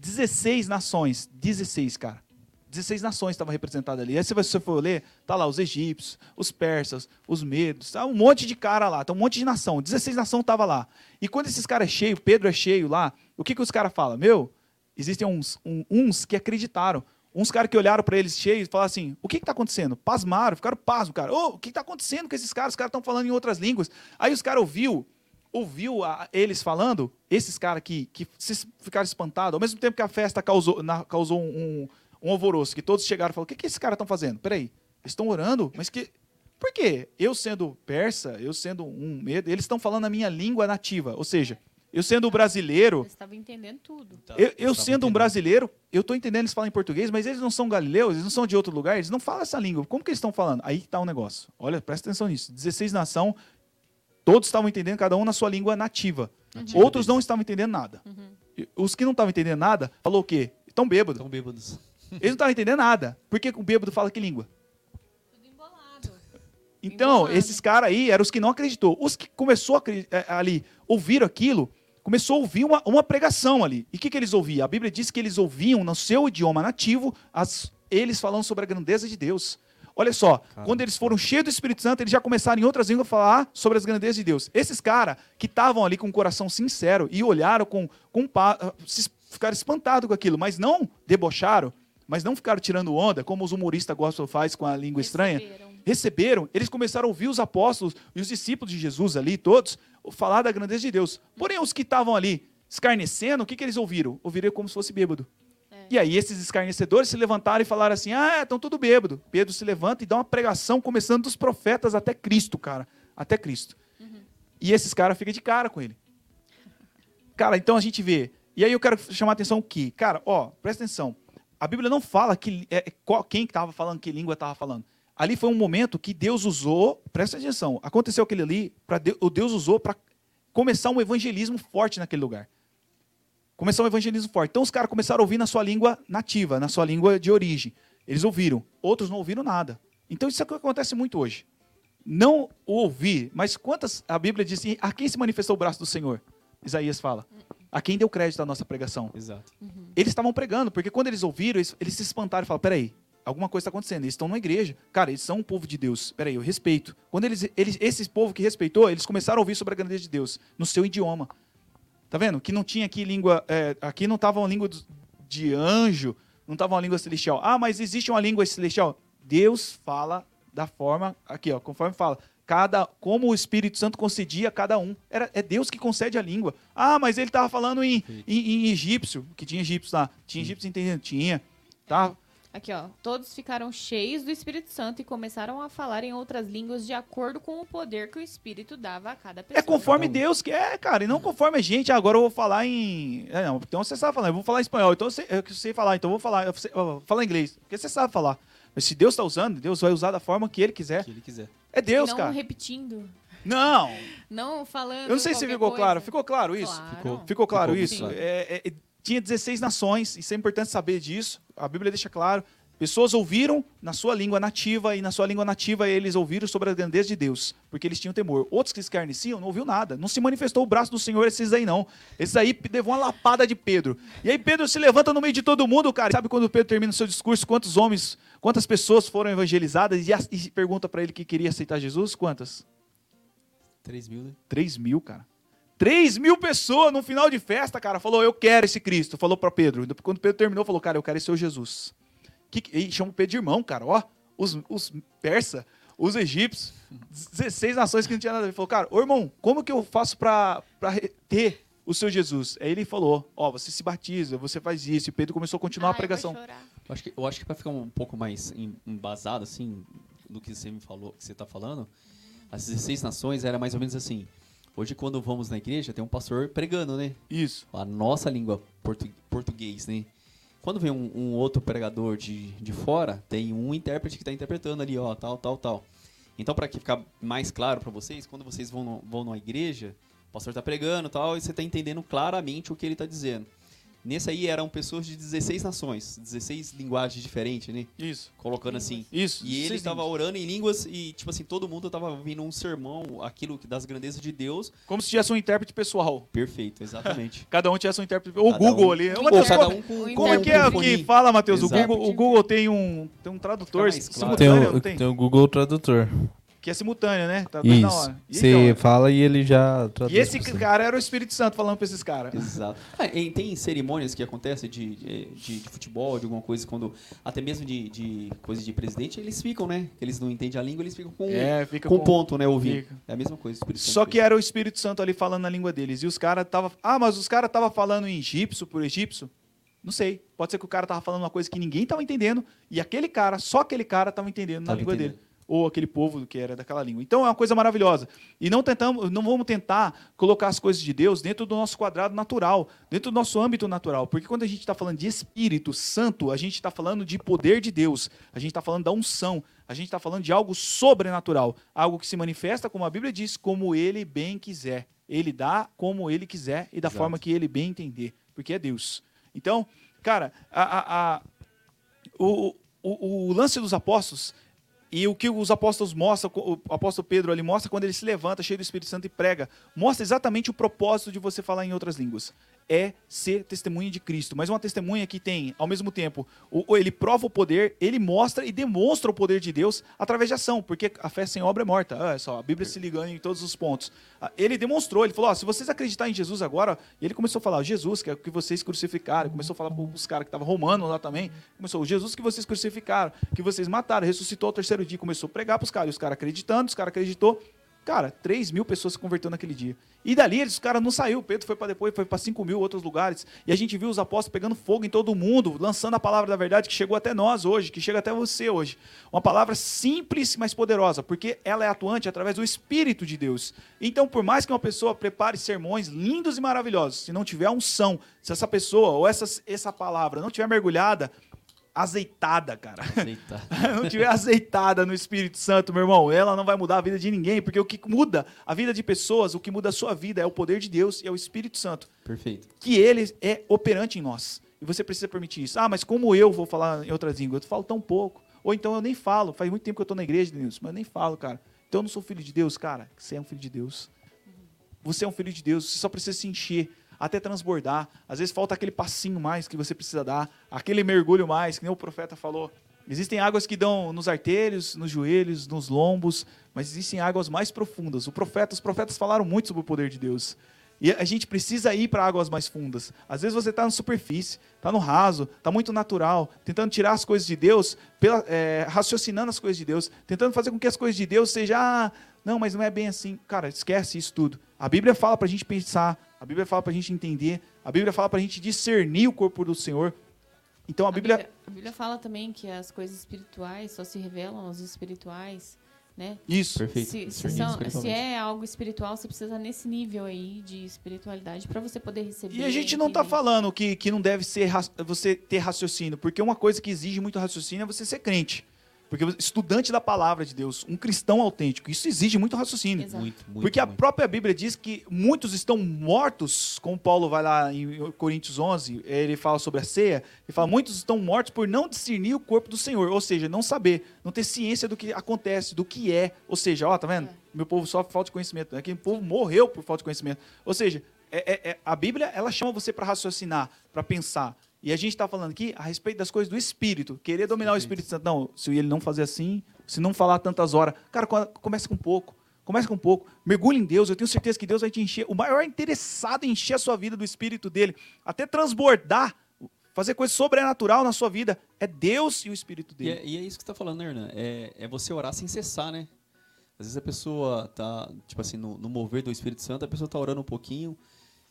16 nações, 16, cara. 16 nações estavam representadas ali. Aí se você for ler, tá lá os egípcios, os persas, os medos, tá um monte de cara lá, tá um monte de nação. 16 nação tava lá. E quando esses caras é cheio, Pedro é cheio lá, o que que os caras falam? Meu, existem uns, um- uns que acreditaram. Uns caras que olharam para eles cheios e falaram assim: o que está acontecendo? Pasmaram, ficaram pasmos, cara. Ô, o que está acontecendo com esses caras? Os caras estão falando em outras línguas. Aí os caras ouviu, ouviu a- eles falando, esses caras que, que se ficaram espantados, ao mesmo tempo que a festa causou, na- causou um, um alvoroço, que todos chegaram e falaram: o que, que esses caras estão fazendo? Peraí, eles estão orando? Mas que. Por quê? Eu sendo persa, eu sendo um medo, eles estão falando a minha língua nativa. Ou seja, eu sendo brasileiro, Eles estavam entendendo tudo. eu, eu sendo um brasileiro, eu tô entendendo eles falam em português, mas eles não são galileus, eles não são de outro lugar, eles não falam essa língua. Como que eles estão falando? Aí que tá o negócio. Olha, presta atenção nisso. 16 nação, todos estavam entendendo, cada um na sua língua nativa. Outros não estavam entendendo nada. E Os que não estavam entendendo nada, falou o quê? Estão bêbados. Estão bêbados. Eles não estavam entendendo nada. Por que o bêbado fala que língua? Tudo embolado. Então, Embolado. esses caras aí eram os que não acreditou. Os que começou a eh, ali, ouviram aquilo, começou a ouvir uma, uma pregação ali. E o que, que eles ouviam? A Bíblia diz que eles ouviam no seu idioma nativo as, eles falando sobre a grandeza de Deus. Olha só, quando eles foram cheios do Espírito Santo, eles já começaram em outras línguas a falar sobre as grandezas de Deus. Esses caras que estavam ali com o coração sincero e olharam com, com pa- se ficaram espantados com aquilo, mas não debocharam, mas não ficaram tirando onda, como os humoristas gostam faz com a língua estranha Receberam. receberam, eles começaram a ouvir os apóstolos e os discípulos de Jesus ali, todos, falar da grandeza de Deus. Porém, os que estavam ali escarnecendo, o que, que eles ouviram? Ouviram como se fosse bêbado. E aí esses escarnecedores se levantaram e falaram assim, ah, estão tudo bêbado. Pedro se levanta e dá uma pregação, começando dos profetas até Cristo, cara. Até Cristo. E esses caras ficam de cara com ele. Cara, então a gente vê. E aí eu quero chamar a atenção que, cara, ó, presta atenção. A Bíblia não fala que é, qual- quem estava falando, que língua estava falando. Ali foi um momento que Deus usou, presta atenção, aconteceu aquele ali, para o Deus usou para começar um evangelismo forte naquele lugar. Começar um evangelismo forte. Então os caras começaram a ouvir na sua língua nativa, na sua língua de origem. Eles ouviram, outros não ouviram nada. Então isso é o que acontece muito hoje. Não ouvir, mas quantas a Bíblia diz assim, a quem se manifestou o braço do Senhor? Isaías fala. A quem deu crédito à nossa pregação? Exato. Eles estavam pregando, porque quando eles ouviram, eles, eles se espantaram e falaram: peraí, alguma coisa está acontecendo. Eles estão numa igreja. Cara, eles são um povo de Deus. Peraí, eu respeito. Quando eles, eles, esse povo que respeitou, eles começaram a ouvir sobre a grandeza de Deus, no seu idioma. Tá vendo? Que não tinha aqui língua. é, aqui não estava uma língua de anjo, não estava uma língua celestial. Ah, mas existe uma língua celestial. Deus fala da forma. Aqui, ó, conforme fala. Cada, como o Espírito Santo concedia a cada um. Era, é Deus que concede a língua. Ah, mas ele estava falando em, em, em egípcio, que tinha egípcio lá. Tinha egípcio entendendo? Tinha. Tá? Aqui, ó. Todos ficaram cheios do Espírito Santo e começaram a falar em outras línguas de acordo com o poder que o Espírito dava a cada pessoa. É conforme Deus quer, cara, e não conforme a gente. Agora eu vou falar em. É, não, então você sabe falar, eu vou falar em espanhol. Então eu sei, eu sei falar, então eu vou falar. Eu sei, eu vou falar inglês, porque você sabe falar. Mas se Deus está usando, Deus vai usar da forma que Ele quiser. Que ele quiser. É Deus, não cara. repetindo. Não! Não falando. Eu não sei se ficou coisa. claro. Ficou claro isso? Claro. Ficou. Ficou claro Ficou isso? claro. É, é, tinha 16 nações, isso é importante saber disso. A Bíblia deixa claro. Pessoas ouviram na sua língua nativa, e na sua língua nativa eles ouviram sobre a grandeza de Deus, porque eles tinham temor. Outros que escarneciam não ouviu nada. Não se manifestou o braço do Senhor, esses aí não. Esses aí levou uma lapada de Pedro. E aí Pedro se levanta no meio de todo mundo, cara. Sabe quando Pedro termina o seu discurso, quantos homens, quantas pessoas foram evangelizadas e, as- e pergunta para ele que queria aceitar Jesus? Quantas? 3 mil, né? 3 mil, cara. 3 mil pessoas no final de festa, cara, falou, eu quero esse Cristo. Falou para Pedro. Quando Pedro terminou, falou, cara, eu quero esse seu Jesus. Que, e chama o Pedro de irmão, cara. Ó, os, os persa, os egípcios, 16 nações que não tinha nada a ver. Falou, cara, ô irmão, como que eu faço para ter o seu Jesus? Aí ele falou, ó, você se batiza, você faz isso. E Pedro começou a continuar Ai, a pregação. chorar. Eu acho que, eu acho que para ficar um pouco mais em- embasado, assim, do que você me falou, que você tá falando, as 16 nações era mais ou menos assim. Hoje, quando vamos na igreja, tem um pastor pregando, né? Isso. A nossa língua portu- português, né? Quando vem um, um outro pregador de, de fora, tem um intérprete que está interpretando ali, ó, tal, tal, tal. Então, para ficar mais claro para vocês, quando vocês vão, no, vão numa igreja, o pastor está pregando e tal, e você está entendendo claramente o que ele está dizendo. Nesse aí eram pessoas de 16 nações, 16 linguagens diferentes, né? Isso. Colocando assim. Isso. E ele estava orando em línguas e, tipo assim, todo mundo estava ouvindo um sermão, aquilo que- das grandezas de Deus. Como se tivesse um intérprete pessoal. Perfeito, exatamente. Cada um tivesse um intérprete. Ou o Cada Google um- ali. Matheus, cada um com, Como é que é fone. que fala, Matheus? O. Google, o Google tem um, tem um tradutor claro. Tem o, tem, tem o Google Tradutor. Que é simultâneo, né? Tá na Isso. hora. E, Você então, fala e ele já traduz. e esse cara era o Espírito Santo falando pra esses caras. Exato. Ah, e tem cerimônias que acontecem de, de, de- futebol, de alguma coisa, quando. Até mesmo de, de coisa de presidente, eles ficam, né? Eles não entendem a língua, eles ficam com, É, fica com com- ponto, né? Ouvindo. fica. É a mesma coisa. o Espírito Santo Só que era o Espírito Santo ali falando na língua deles. E os caras tava, ah, mas os caras tava falando em egípcio por egípcio? Não sei. Pode ser que o cara tava falando uma coisa que ninguém tava entendendo e aquele cara, só aquele cara tava entendendo na Tava língua entendendo. dele. Ou aquele povo que era daquela língua. Então é uma coisa maravilhosa. E não tentamos, não vamos tentar colocar as coisas de Deus dentro do nosso quadrado natural, dentro do nosso âmbito natural. Porque quando a gente está falando de Espírito Santo, a gente está falando de poder de Deus. A gente está falando da unção. A gente está falando de algo sobrenatural. Algo que se manifesta, como a Bíblia diz, como ele bem quiser. Ele dá como ele quiser e da Exato. forma que ele bem entender. Porque é Deus. Então, cara, a- a- a- o, o, o lance dos apóstolos e o que os apóstolos mostram, o apóstolo Pedro ali mostra quando ele se levanta cheio do Espírito Santo e prega, mostra exatamente o propósito de você falar em outras línguas. É ser testemunha de Cristo, mas uma testemunha que tem, ao mesmo tempo, o, ele prova o poder, ele mostra e demonstra o poder de Deus através de ação, porque a fé sem obra é morta. Olha só, a Bíblia se ligando em todos os pontos. Ah, Ele demonstrou, ele falou: ó, se vocês acreditarem em Jesus agora, e ele começou a falar: Jesus, que é o que vocês crucificaram, começou a falar para os caras que estavam romanos lá também, começou: Jesus que vocês crucificaram, que vocês mataram, ressuscitou ao terceiro dia, começou a pregar para os caras, e os caras acreditando, os caras acreditou. Cara, 3 mil pessoas se converteu naquele dia. E dali eles, os caras não saiu. Pedro foi para depois, foi para 5 mil outros lugares. E a gente viu os apóstolos pegando fogo em todo mundo, lançando a palavra da verdade que chegou até nós hoje, que chega até você hoje. Uma palavra simples, mas poderosa, porque ela é atuante através do Espírito de Deus. Então, por mais que uma pessoa prepare sermões lindos e maravilhosos, se não tiver unção, se essa pessoa ou essa, essa palavra não tiver mergulhada, azeitada, cara. Eita. não tiver azeitada no Espírito Santo, meu irmão, ela não vai mudar a vida de ninguém, porque o que muda a vida de pessoas, o que muda a sua vida é o poder de Deus e é o Espírito Santo, Perfeito. que ele é operante em nós. E você precisa permitir isso. Ah, mas como eu vou falar em outras línguas? Eu falo tão pouco. Ou então eu nem falo. Faz muito tempo que eu estou na igreja, Denilson, mas eu nem falo, cara. Então eu não sou filho de Deus, cara. Você é um filho de Deus. Você é um filho de Deus. Você só precisa se encher até transbordar. Às vezes falta aquele passinho mais que você precisa dar, aquele mergulho mais, que nem o profeta falou. Existem águas que dão nos artérios, nos joelhos, nos lombos, mas existem águas mais profundas. O profeta, os profetas falaram muito sobre o poder de Deus. E a gente precisa ir para águas mais fundas. Às vezes você está na superfície, está no raso, está muito natural, tentando tirar as coisas de Deus, pela, é, raciocinando as coisas de Deus, tentando fazer com que as coisas de Deus sejam, ah, não, mas não é bem assim. Cara, esquece isso tudo. A Bíblia fala para a gente pensar, a Bíblia fala para a gente entender, a Bíblia fala para a gente discernir o corpo do Senhor. Então a Bíblia... a Bíblia fala também que as coisas espirituais só se revelam aos espirituais, né? Isso. Perfeito. Se, se, são- se é algo espiritual, você precisa estar nesse nível aí de espiritualidade para você poder receber. E a gente não está falando que, que não deve ser você ter raciocínio, porque uma coisa que exige muito raciocínio é você ser crente. Porque estudante da palavra de Deus, um cristão autêntico, isso exige muito raciocínio. Muito, muito. Porque a muito. própria Bíblia diz que muitos estão mortos, como Paulo vai lá em Coríntios 11, ele fala sobre a ceia, ele fala, muitos estão mortos por não discernir o corpo do Senhor, ou seja, não saber, não ter ciência do que acontece, do que é, ou seja, ó, tá vendo? É. Meu povo sofre falta de conhecimento, aquele povo morreu por falta de conhecimento, ou seja, é- é- é- a Bíblia, ela chama você para raciocinar, para pensar, e a gente está falando aqui a respeito das coisas do Espírito, querer dominar o Espírito Santo, não, se ele não fazer assim, se não falar tantas horas, cara, co- começa com pouco, Começa com pouco. Mergulhe em Deus. Eu tenho certeza que Deus vai te encher. O maior interessado em encher a sua vida do Espírito dele, até transbordar, fazer coisa sobrenatural na sua vida, é Deus e o Espírito E dele. é, e é isso que você tá falando, né, Hernan? É, é você orar sem cessar, né? Às vezes a pessoa tá, tipo assim, no, no mover do Espírito Santo, a pessoa tá orando um pouquinho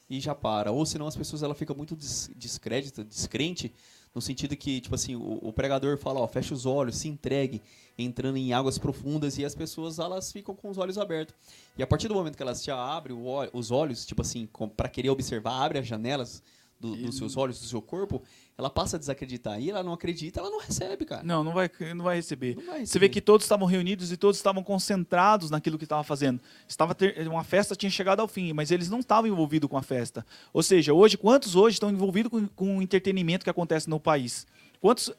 e já para. Ou senão as pessoas ela fica muito des, descrédita, descrente, no sentido que, tipo assim, o, o pregador fala, ó, fecha os olhos, se entregue, entrando em águas profundas, e as pessoas elas ficam com os olhos abertos. E a partir do momento que elas já abrem os olhos, tipo assim, para querer observar, abre as janelas do- dos seus olhos, do seu corpo, ela passa a desacreditar. E ela não acredita, ela não recebe, cara. Não, não vai, não vai receber. Não vai Você vê receber. que todos estavam reunidos e todos estavam concentrados naquilo que estava fazendo. Estava ter- uma festa tinha chegado ao fim, mas eles não estavam envolvidos com a festa. Ou seja, hoje quantos hoje estão envolvidos com, com o entretenimento que acontece no país? Quantos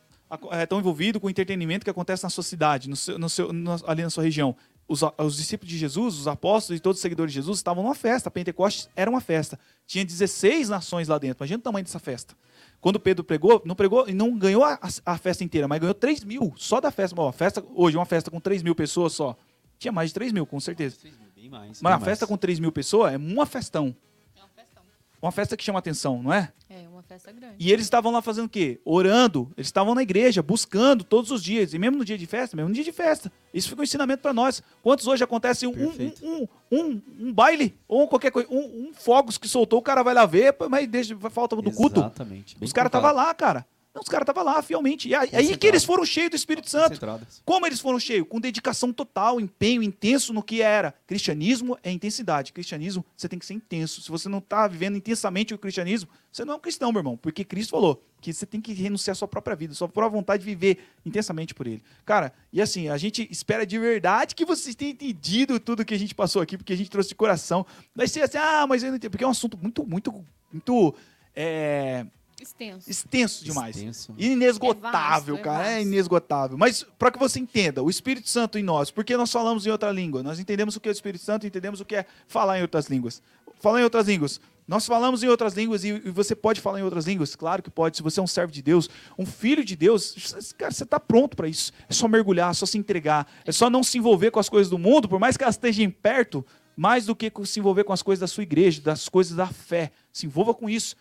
estão envolvidos com o entretenimento que acontece na sua cidade, no seu, no seu- no- ali na sua região? Os, a- os discípulos de Jesus, os apóstolos e todos os seguidores de Jesus estavam numa festa. Pentecostes era uma festa. Tinha 16 nações lá dentro. Imagina o tamanho dessa festa. Quando Pedro pregou, não pregou e não ganhou a, a festa inteira, mas ganhou 3 mil só da festa. Ó, festa hoje, uma festa com 3 mil pessoas só. Tinha mais de 3 mil, com certeza. Bem mais. Mas bem a mais. festa com 3 mil pessoas é uma festão. É uma festão. Uma festa que chama atenção, não é? É festa grande. E eles estavam lá fazendo o quê? Orando. Eles estavam na igreja, buscando todos os dias. E mesmo no dia de festa, mesmo no dia de festa. Isso fica um ensinamento para nós. Quantos hoje acontece um, um, um, um, um baile ou qualquer coisa, um, um fogos que soltou, o cara vai lá ver, mas deixa, falta do culto. Exatamente. Bem Os caras estavam lá, cara. Não, os caras estavam lá, fielmente. E aí, aí que eles foram cheios do Espírito Santo. Concentradas. Como eles foram cheios? Com dedicação total, empenho intenso no que era. Cristianismo é intensidade. Cristianismo, você tem que ser intenso. Se você não está vivendo intensamente o cristianismo, você não é um cristão, meu irmão. Porque Cristo falou que você tem que renunciar à sua própria vida, sua própria vontade de viver intensamente por Ele. Cara, e assim, a gente espera de verdade que vocês tenham entendido tudo que a gente passou aqui, porque a gente trouxe de coração. Daí você assim, ah, mas eu não entendo. Porque é um assunto muito, muito, muito é, Extenso. extenso demais. Extenso. Inesgotável, É vasto, é cara. É vasto. inesgotável. Mas para que você entenda, o Espírito Santo em nós, porque nós falamos em outra língua? Nós entendemos o que é o Espírito Santo, entendemos o que é falar em outras línguas. Falar em outras línguas. Nós falamos em outras línguas e, você pode falar em outras línguas? Claro que pode. Se você é um servo de Deus, um filho de Deus, cara, você está pronto para isso. É só mergulhar, é só se entregar. É só não se envolver com as coisas do mundo, por mais que elas estejam perto, mais do que se envolver com as coisas da sua igreja, das coisas da fé. Se envolva com isso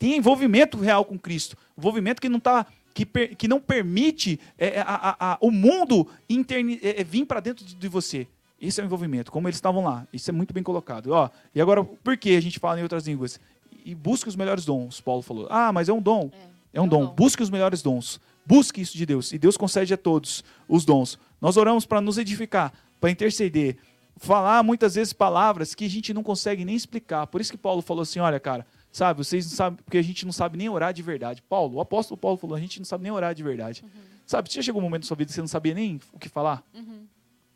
tem envolvimento real com Cristo. Envolvimento que não tá. Que, per- que não permite é, é, a- a- o mundo interni- é, é, vir para dentro de, de você. Esse é o envolvimento, como eles estavam lá. Isso é muito bem colocado. Ó, e agora, por que a gente fala em outras línguas? E busque os melhores dons, Paulo falou. Ah, mas é um dom. É um dom. Busque os melhores dons. Busque isso de Deus. E Deus concede a todos os dons. Nós oramos para nos edificar, para interceder, falar muitas vezes palavras que a gente não consegue nem explicar. Por isso que Paulo falou assim: olha, cara, sabe, vocês não sabem, porque a gente não sabe nem orar de verdade. Paulo, o apóstolo Paulo falou: a gente não sabe nem orar de verdade. Sabe, já chegou um momento da sua vida que você não sabia nem o que falar?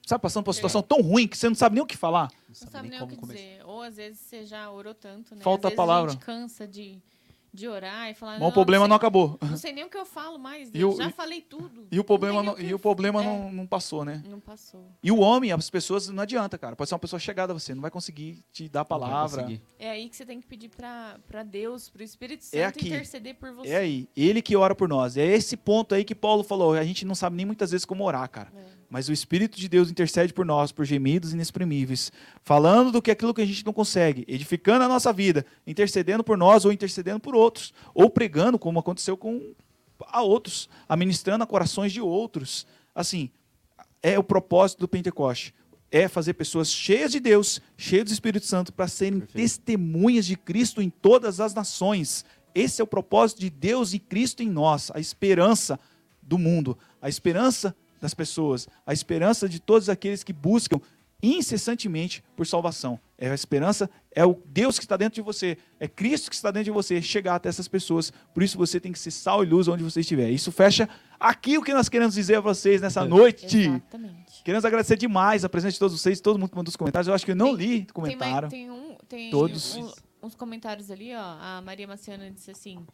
Sabe, passando por uma situação tão ruim que você não sabe nem o que falar? Não sabe nem o que dizer. Ou às vezes você já orou tanto, né? Falta às vezes a palavra. A gente cansa de, de orar e falar. Mas o problema não sei, acabou. Não sei nem o que eu falo mais. Eu o- já falei tudo. E o problema, não, o que e o problema é, não, não passou, né? Não passou. E o homem, as pessoas, não adianta, cara. Pode ser uma pessoa chegada a você, não vai conseguir te dar a Não vai palavra. conseguir. É aí que você tem que pedir pra, pra Deus, pro Espírito Santo É aqui. interceder por você. É aí, ele que ora por nós. É esse ponto aí que Paulo falou. A gente não sabe nem muitas vezes como orar, cara. É. Mas o Espírito de Deus intercede por nós, por gemidos inexprimíveis, falando do que aquilo que a gente não consegue, edificando a nossa vida, intercedendo por nós ou intercedendo por outros, ou pregando, como aconteceu com a outros, administrando a corações de outros. Assim, é o propósito do Pentecoste. É fazer pessoas cheias de Deus, cheias do Espírito Santo, para serem Perfeito. testemunhas de Cristo em todas as nações. Esse é o propósito de Deus e Cristo em nós, a esperança do mundo, a esperança das pessoas, a esperança de todos aqueles que buscam incessantemente por salvação. É a esperança, é o Deus que está dentro de você, é Cristo que está dentro de você, chegar até essas pessoas. Por isso você tem que ser sal e luz onde você estiver. Isso fecha aqui o que nós queremos dizer a vocês nessa É. noite. Exatamente. Queremos agradecer demais a presença de todos vocês, todo mundo que mandou os comentários. Eu acho que eu não Tem- li Tem, comentário. mais, tem, um, tem Todos. um- uns comentários ali, ó. A Maria Maciana disse assim: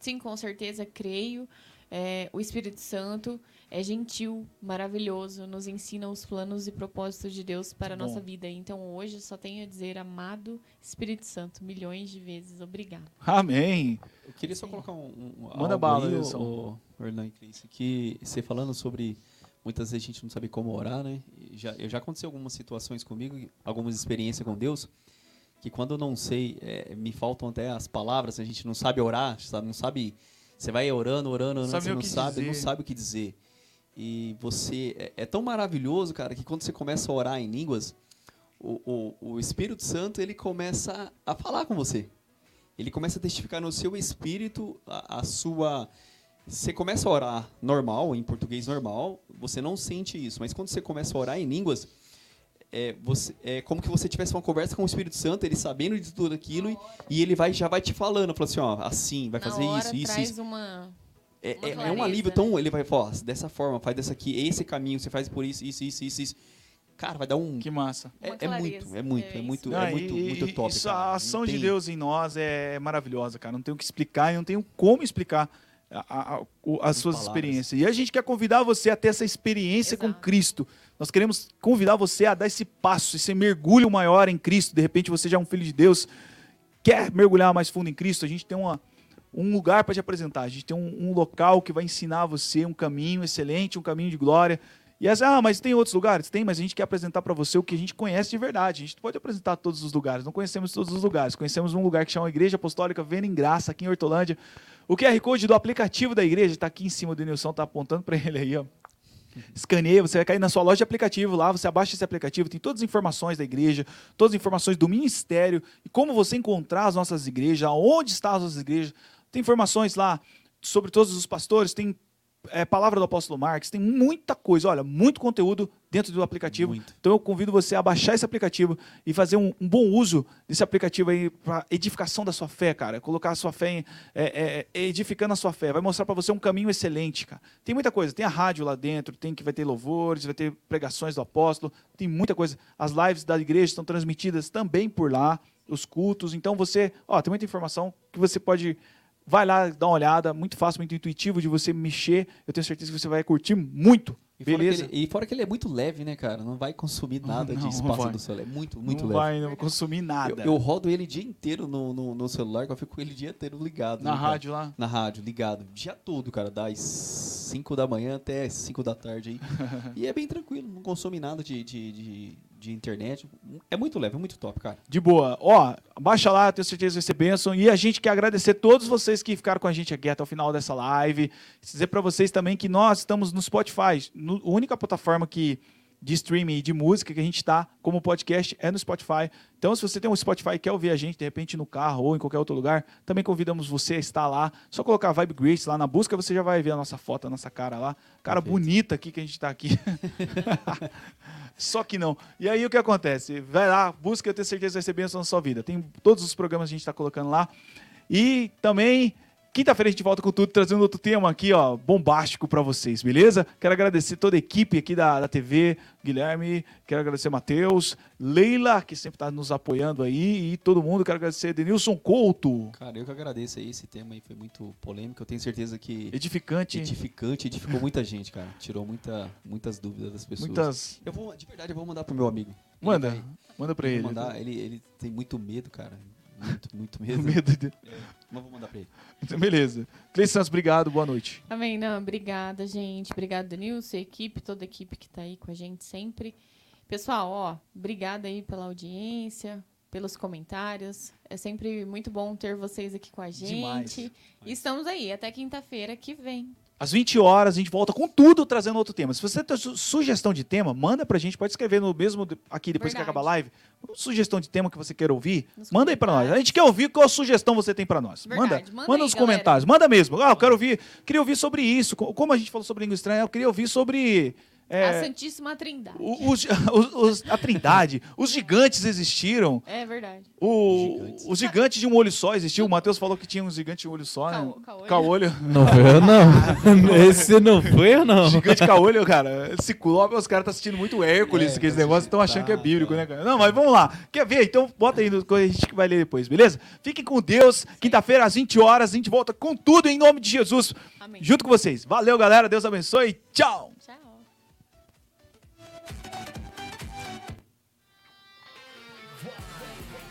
sim, com certeza, creio. É, o Espírito Santo é gentil, maravilhoso, nos ensina os planos e propósitos de Deus para a nossa vida. Então hoje só tenho a dizer, amado Espírito Santo, milhões de vezes obrigado. Amém. Eu queria só colocar um, um Manda algo bala, aí, Wilson. o, o Hernan e Cris, que você falando sobre muitas vezes a gente não sabe como orar, né? Já, eu já aconteceu algumas situações comigo, algumas experiências com Deus, que quando eu não sei, é, me faltam até as palavras, a gente não sabe orar, sabe? não sabe, você vai orando, orando, orando, Sabe você não sabe, não dizer. sabe o que dizer. E você é, é tão maravilhoso, cara, que quando você começa a orar em línguas, o, o, o Espírito Santo ele começa a falar com você. Ele começa a testificar no seu espírito a, a sua. Você começa a orar normal, em português normal, você não sente isso. Mas quando você começa a orar em línguas, é, você, é como que você tivesse uma conversa com o Espírito Santo, ele sabendo de tudo aquilo, e, e ele vai, já vai te falando, falando assim, ó, assim, vai Na fazer hora isso, isso, traz isso. uma. É, uma é- é um clareza, alívio né? tão. Ele vai falar, dessa forma, faz dessa aqui, esse caminho, você faz por isso, isso, isso, isso, isso. Cara, vai dar um. Que massa. É, é muito, clareza, é muito, é é muito, Não, é muito, e- muito top. Isso, cara. a ação de tem- Deus em nós é maravilhosa, cara. Não tenho o que explicar e não tenho como explicar a- a- as suas palavras. experiências. E a gente quer convidar você a ter essa experiência com Exato. Cristo. Nós queremos convidar você a dar esse passo, esse mergulho maior em Cristo. De repente você já é um filho de Deus, quer mergulhar mais fundo em Cristo. A gente tem uma, um lugar para te apresentar. A gente tem um, um local que vai ensinar você um caminho excelente, um caminho de glória. E essa, ah, mas tem outros lugares? Tem, mas a gente quer apresentar para você o que a gente conhece de verdade. A gente não pode apresentar todos os lugares, não conhecemos todos os lugares. Conhecemos um lugar que chama Igreja Apostólica Vendo em Graça, aqui em Hortolândia. O QR Code do aplicativo da igreja está aqui em cima do Nilson, tá apontando para ele aí, ó. Escaneia, você vai cair na sua loja de aplicativo lá, você abaixa esse aplicativo, tem todas as informações da igreja, todas as informações do ministério e como você encontrar as nossas igrejas, aonde estão as nossas igrejas. Tem informações lá sobre todos os pastores, tem é, palavra do apóstolo Marques, tem muita coisa, olha, muito conteúdo dentro do aplicativo. Muito. Então eu convido você a baixar esse aplicativo e fazer um, um bom uso desse aplicativo aí para edificação da sua fé, cara. Colocar a sua fé em, é, é, edificando a sua fé. Vai mostrar para você um caminho excelente, cara. Tem muita coisa. Tem a rádio lá dentro, tem que vai ter louvores, vai ter pregações do apóstolo, tem muita coisa. As lives da igreja estão transmitidas também por lá, os cultos. Então você, ó, tem muita informação que você pode Vai lá, dá uma olhada, muito fácil, muito intuitivo de você mexer. Eu tenho certeza que você vai curtir muito. E fora, Beleza? que ele, e fora que ele é muito leve, né, cara? Não vai consumir nada Não, de espaço vai. do celular. É muito, muito não leve. vai não consumir nada. Eu, eu rodo ele o dia inteiro no, no, no celular, que eu fico com ele o dia inteiro ligado. Na né, cara? rádio lá. Na rádio, ligado. O dia todo, cara. Das 5 da manhã até 5 da tarde aí. e é bem tranquilo, não consome nada de, de, de, de internet. É muito leve, é muito top, cara. De boa. Ó, baixa lá, tenho certeza que vai ser bênção. E a gente quer agradecer todos vocês que ficaram com a gente aqui até o final dessa live. Dizer para vocês também que nós estamos no Spotify. No, a única plataforma que de streaming e de música que a gente está como podcast é no Spotify. Então, se você tem um Spotify e quer ouvir a gente, de repente, no carro ou em qualquer outro lugar, também convidamos você a estar lá. Só colocar Vibe Grace lá na busca, você já vai ver a nossa foto, a nossa cara lá. Cara Perfeito. bonita aqui que a gente está aqui. Só que não. E aí o que acontece? Vai lá, busca, eu tenho certeza que vai ser bênção na sua vida. Tem todos os programas que a gente está colocando lá. E também Quinta-feira a gente volta com tudo, trazendo outro tema aqui, ó, bombástico pra vocês, beleza? Quero agradecer toda a equipe aqui da, da TV, Guilherme, quero agradecer Matheus, Leila, que sempre tá nos apoiando aí, e todo mundo. Quero agradecer Denilson Couto, Cara, eu que agradeço aí. Esse tema aí foi muito polêmico. Eu tenho certeza que edificante, edificante, edificou muita gente, cara. Tirou muita, muitas dúvidas das pessoas. muitas. Eu vou, de verdade, eu vou mandar pro meu amigo. Ele Manda, vai- manda pra eu ele. Mandar, ele, ele tem muito medo, cara. Muito, muito medo. Medo de... Mas vou mandar pra ele. Beleza. Cleiton Santos, obrigado, boa noite. Também, não, obrigada, gente. Obrigada, Denilson, equipe, toda a equipe que tá aí com a gente sempre. Pessoal, ó, obrigada aí pela audiência, pelos comentários. É sempre muito bom ter vocês aqui com a gente. Demais. E estamos aí, até quinta-feira que vem. Às 20 horas a gente volta com tudo trazendo outro tema. Se você tem su- sugestão de tema, manda pra gente. Pode escrever no mesmo aqui depois que Verdade. acabar a live. Sugestão de tema que você queira ouvir, Nos manda aí pra nós. A gente quer ouvir qual sugestão você tem pra nós. Verdade. Manda, Manda manda aí, nos galera. comentários. Manda mesmo. Ah, eu quero ouvir, queria ouvir sobre isso. Co- Como a gente falou sobre língua estranha, eu queria ouvir sobre A é, Santíssima Trindade. o- os- os- os- a Trindade. Os gigantes existiram. É verdade. O, Gigantes. os gigantes de um olho só existiu. O Matheus falou que tinha um gigante de um olho só, né? Caolho. Caolho. Não foi eu, não. Esse não foi eu, não. Gigante caolho, cara. Ciclope, os caras estão assistindo muito Hércules, É, aqueles tá negócios, estão achando assistindo, que é tá, bíblico, tá. né, cara? Não, mas vamos lá. Quer ver? Então bota aí no coisa, a gente vai ler depois, beleza? Fiquem com Deus. Quinta-feira, às 20 horas, a gente volta com tudo em nome de Jesus. Amém. Junto com vocês. Valeu, galera. Deus abençoe. Tchau.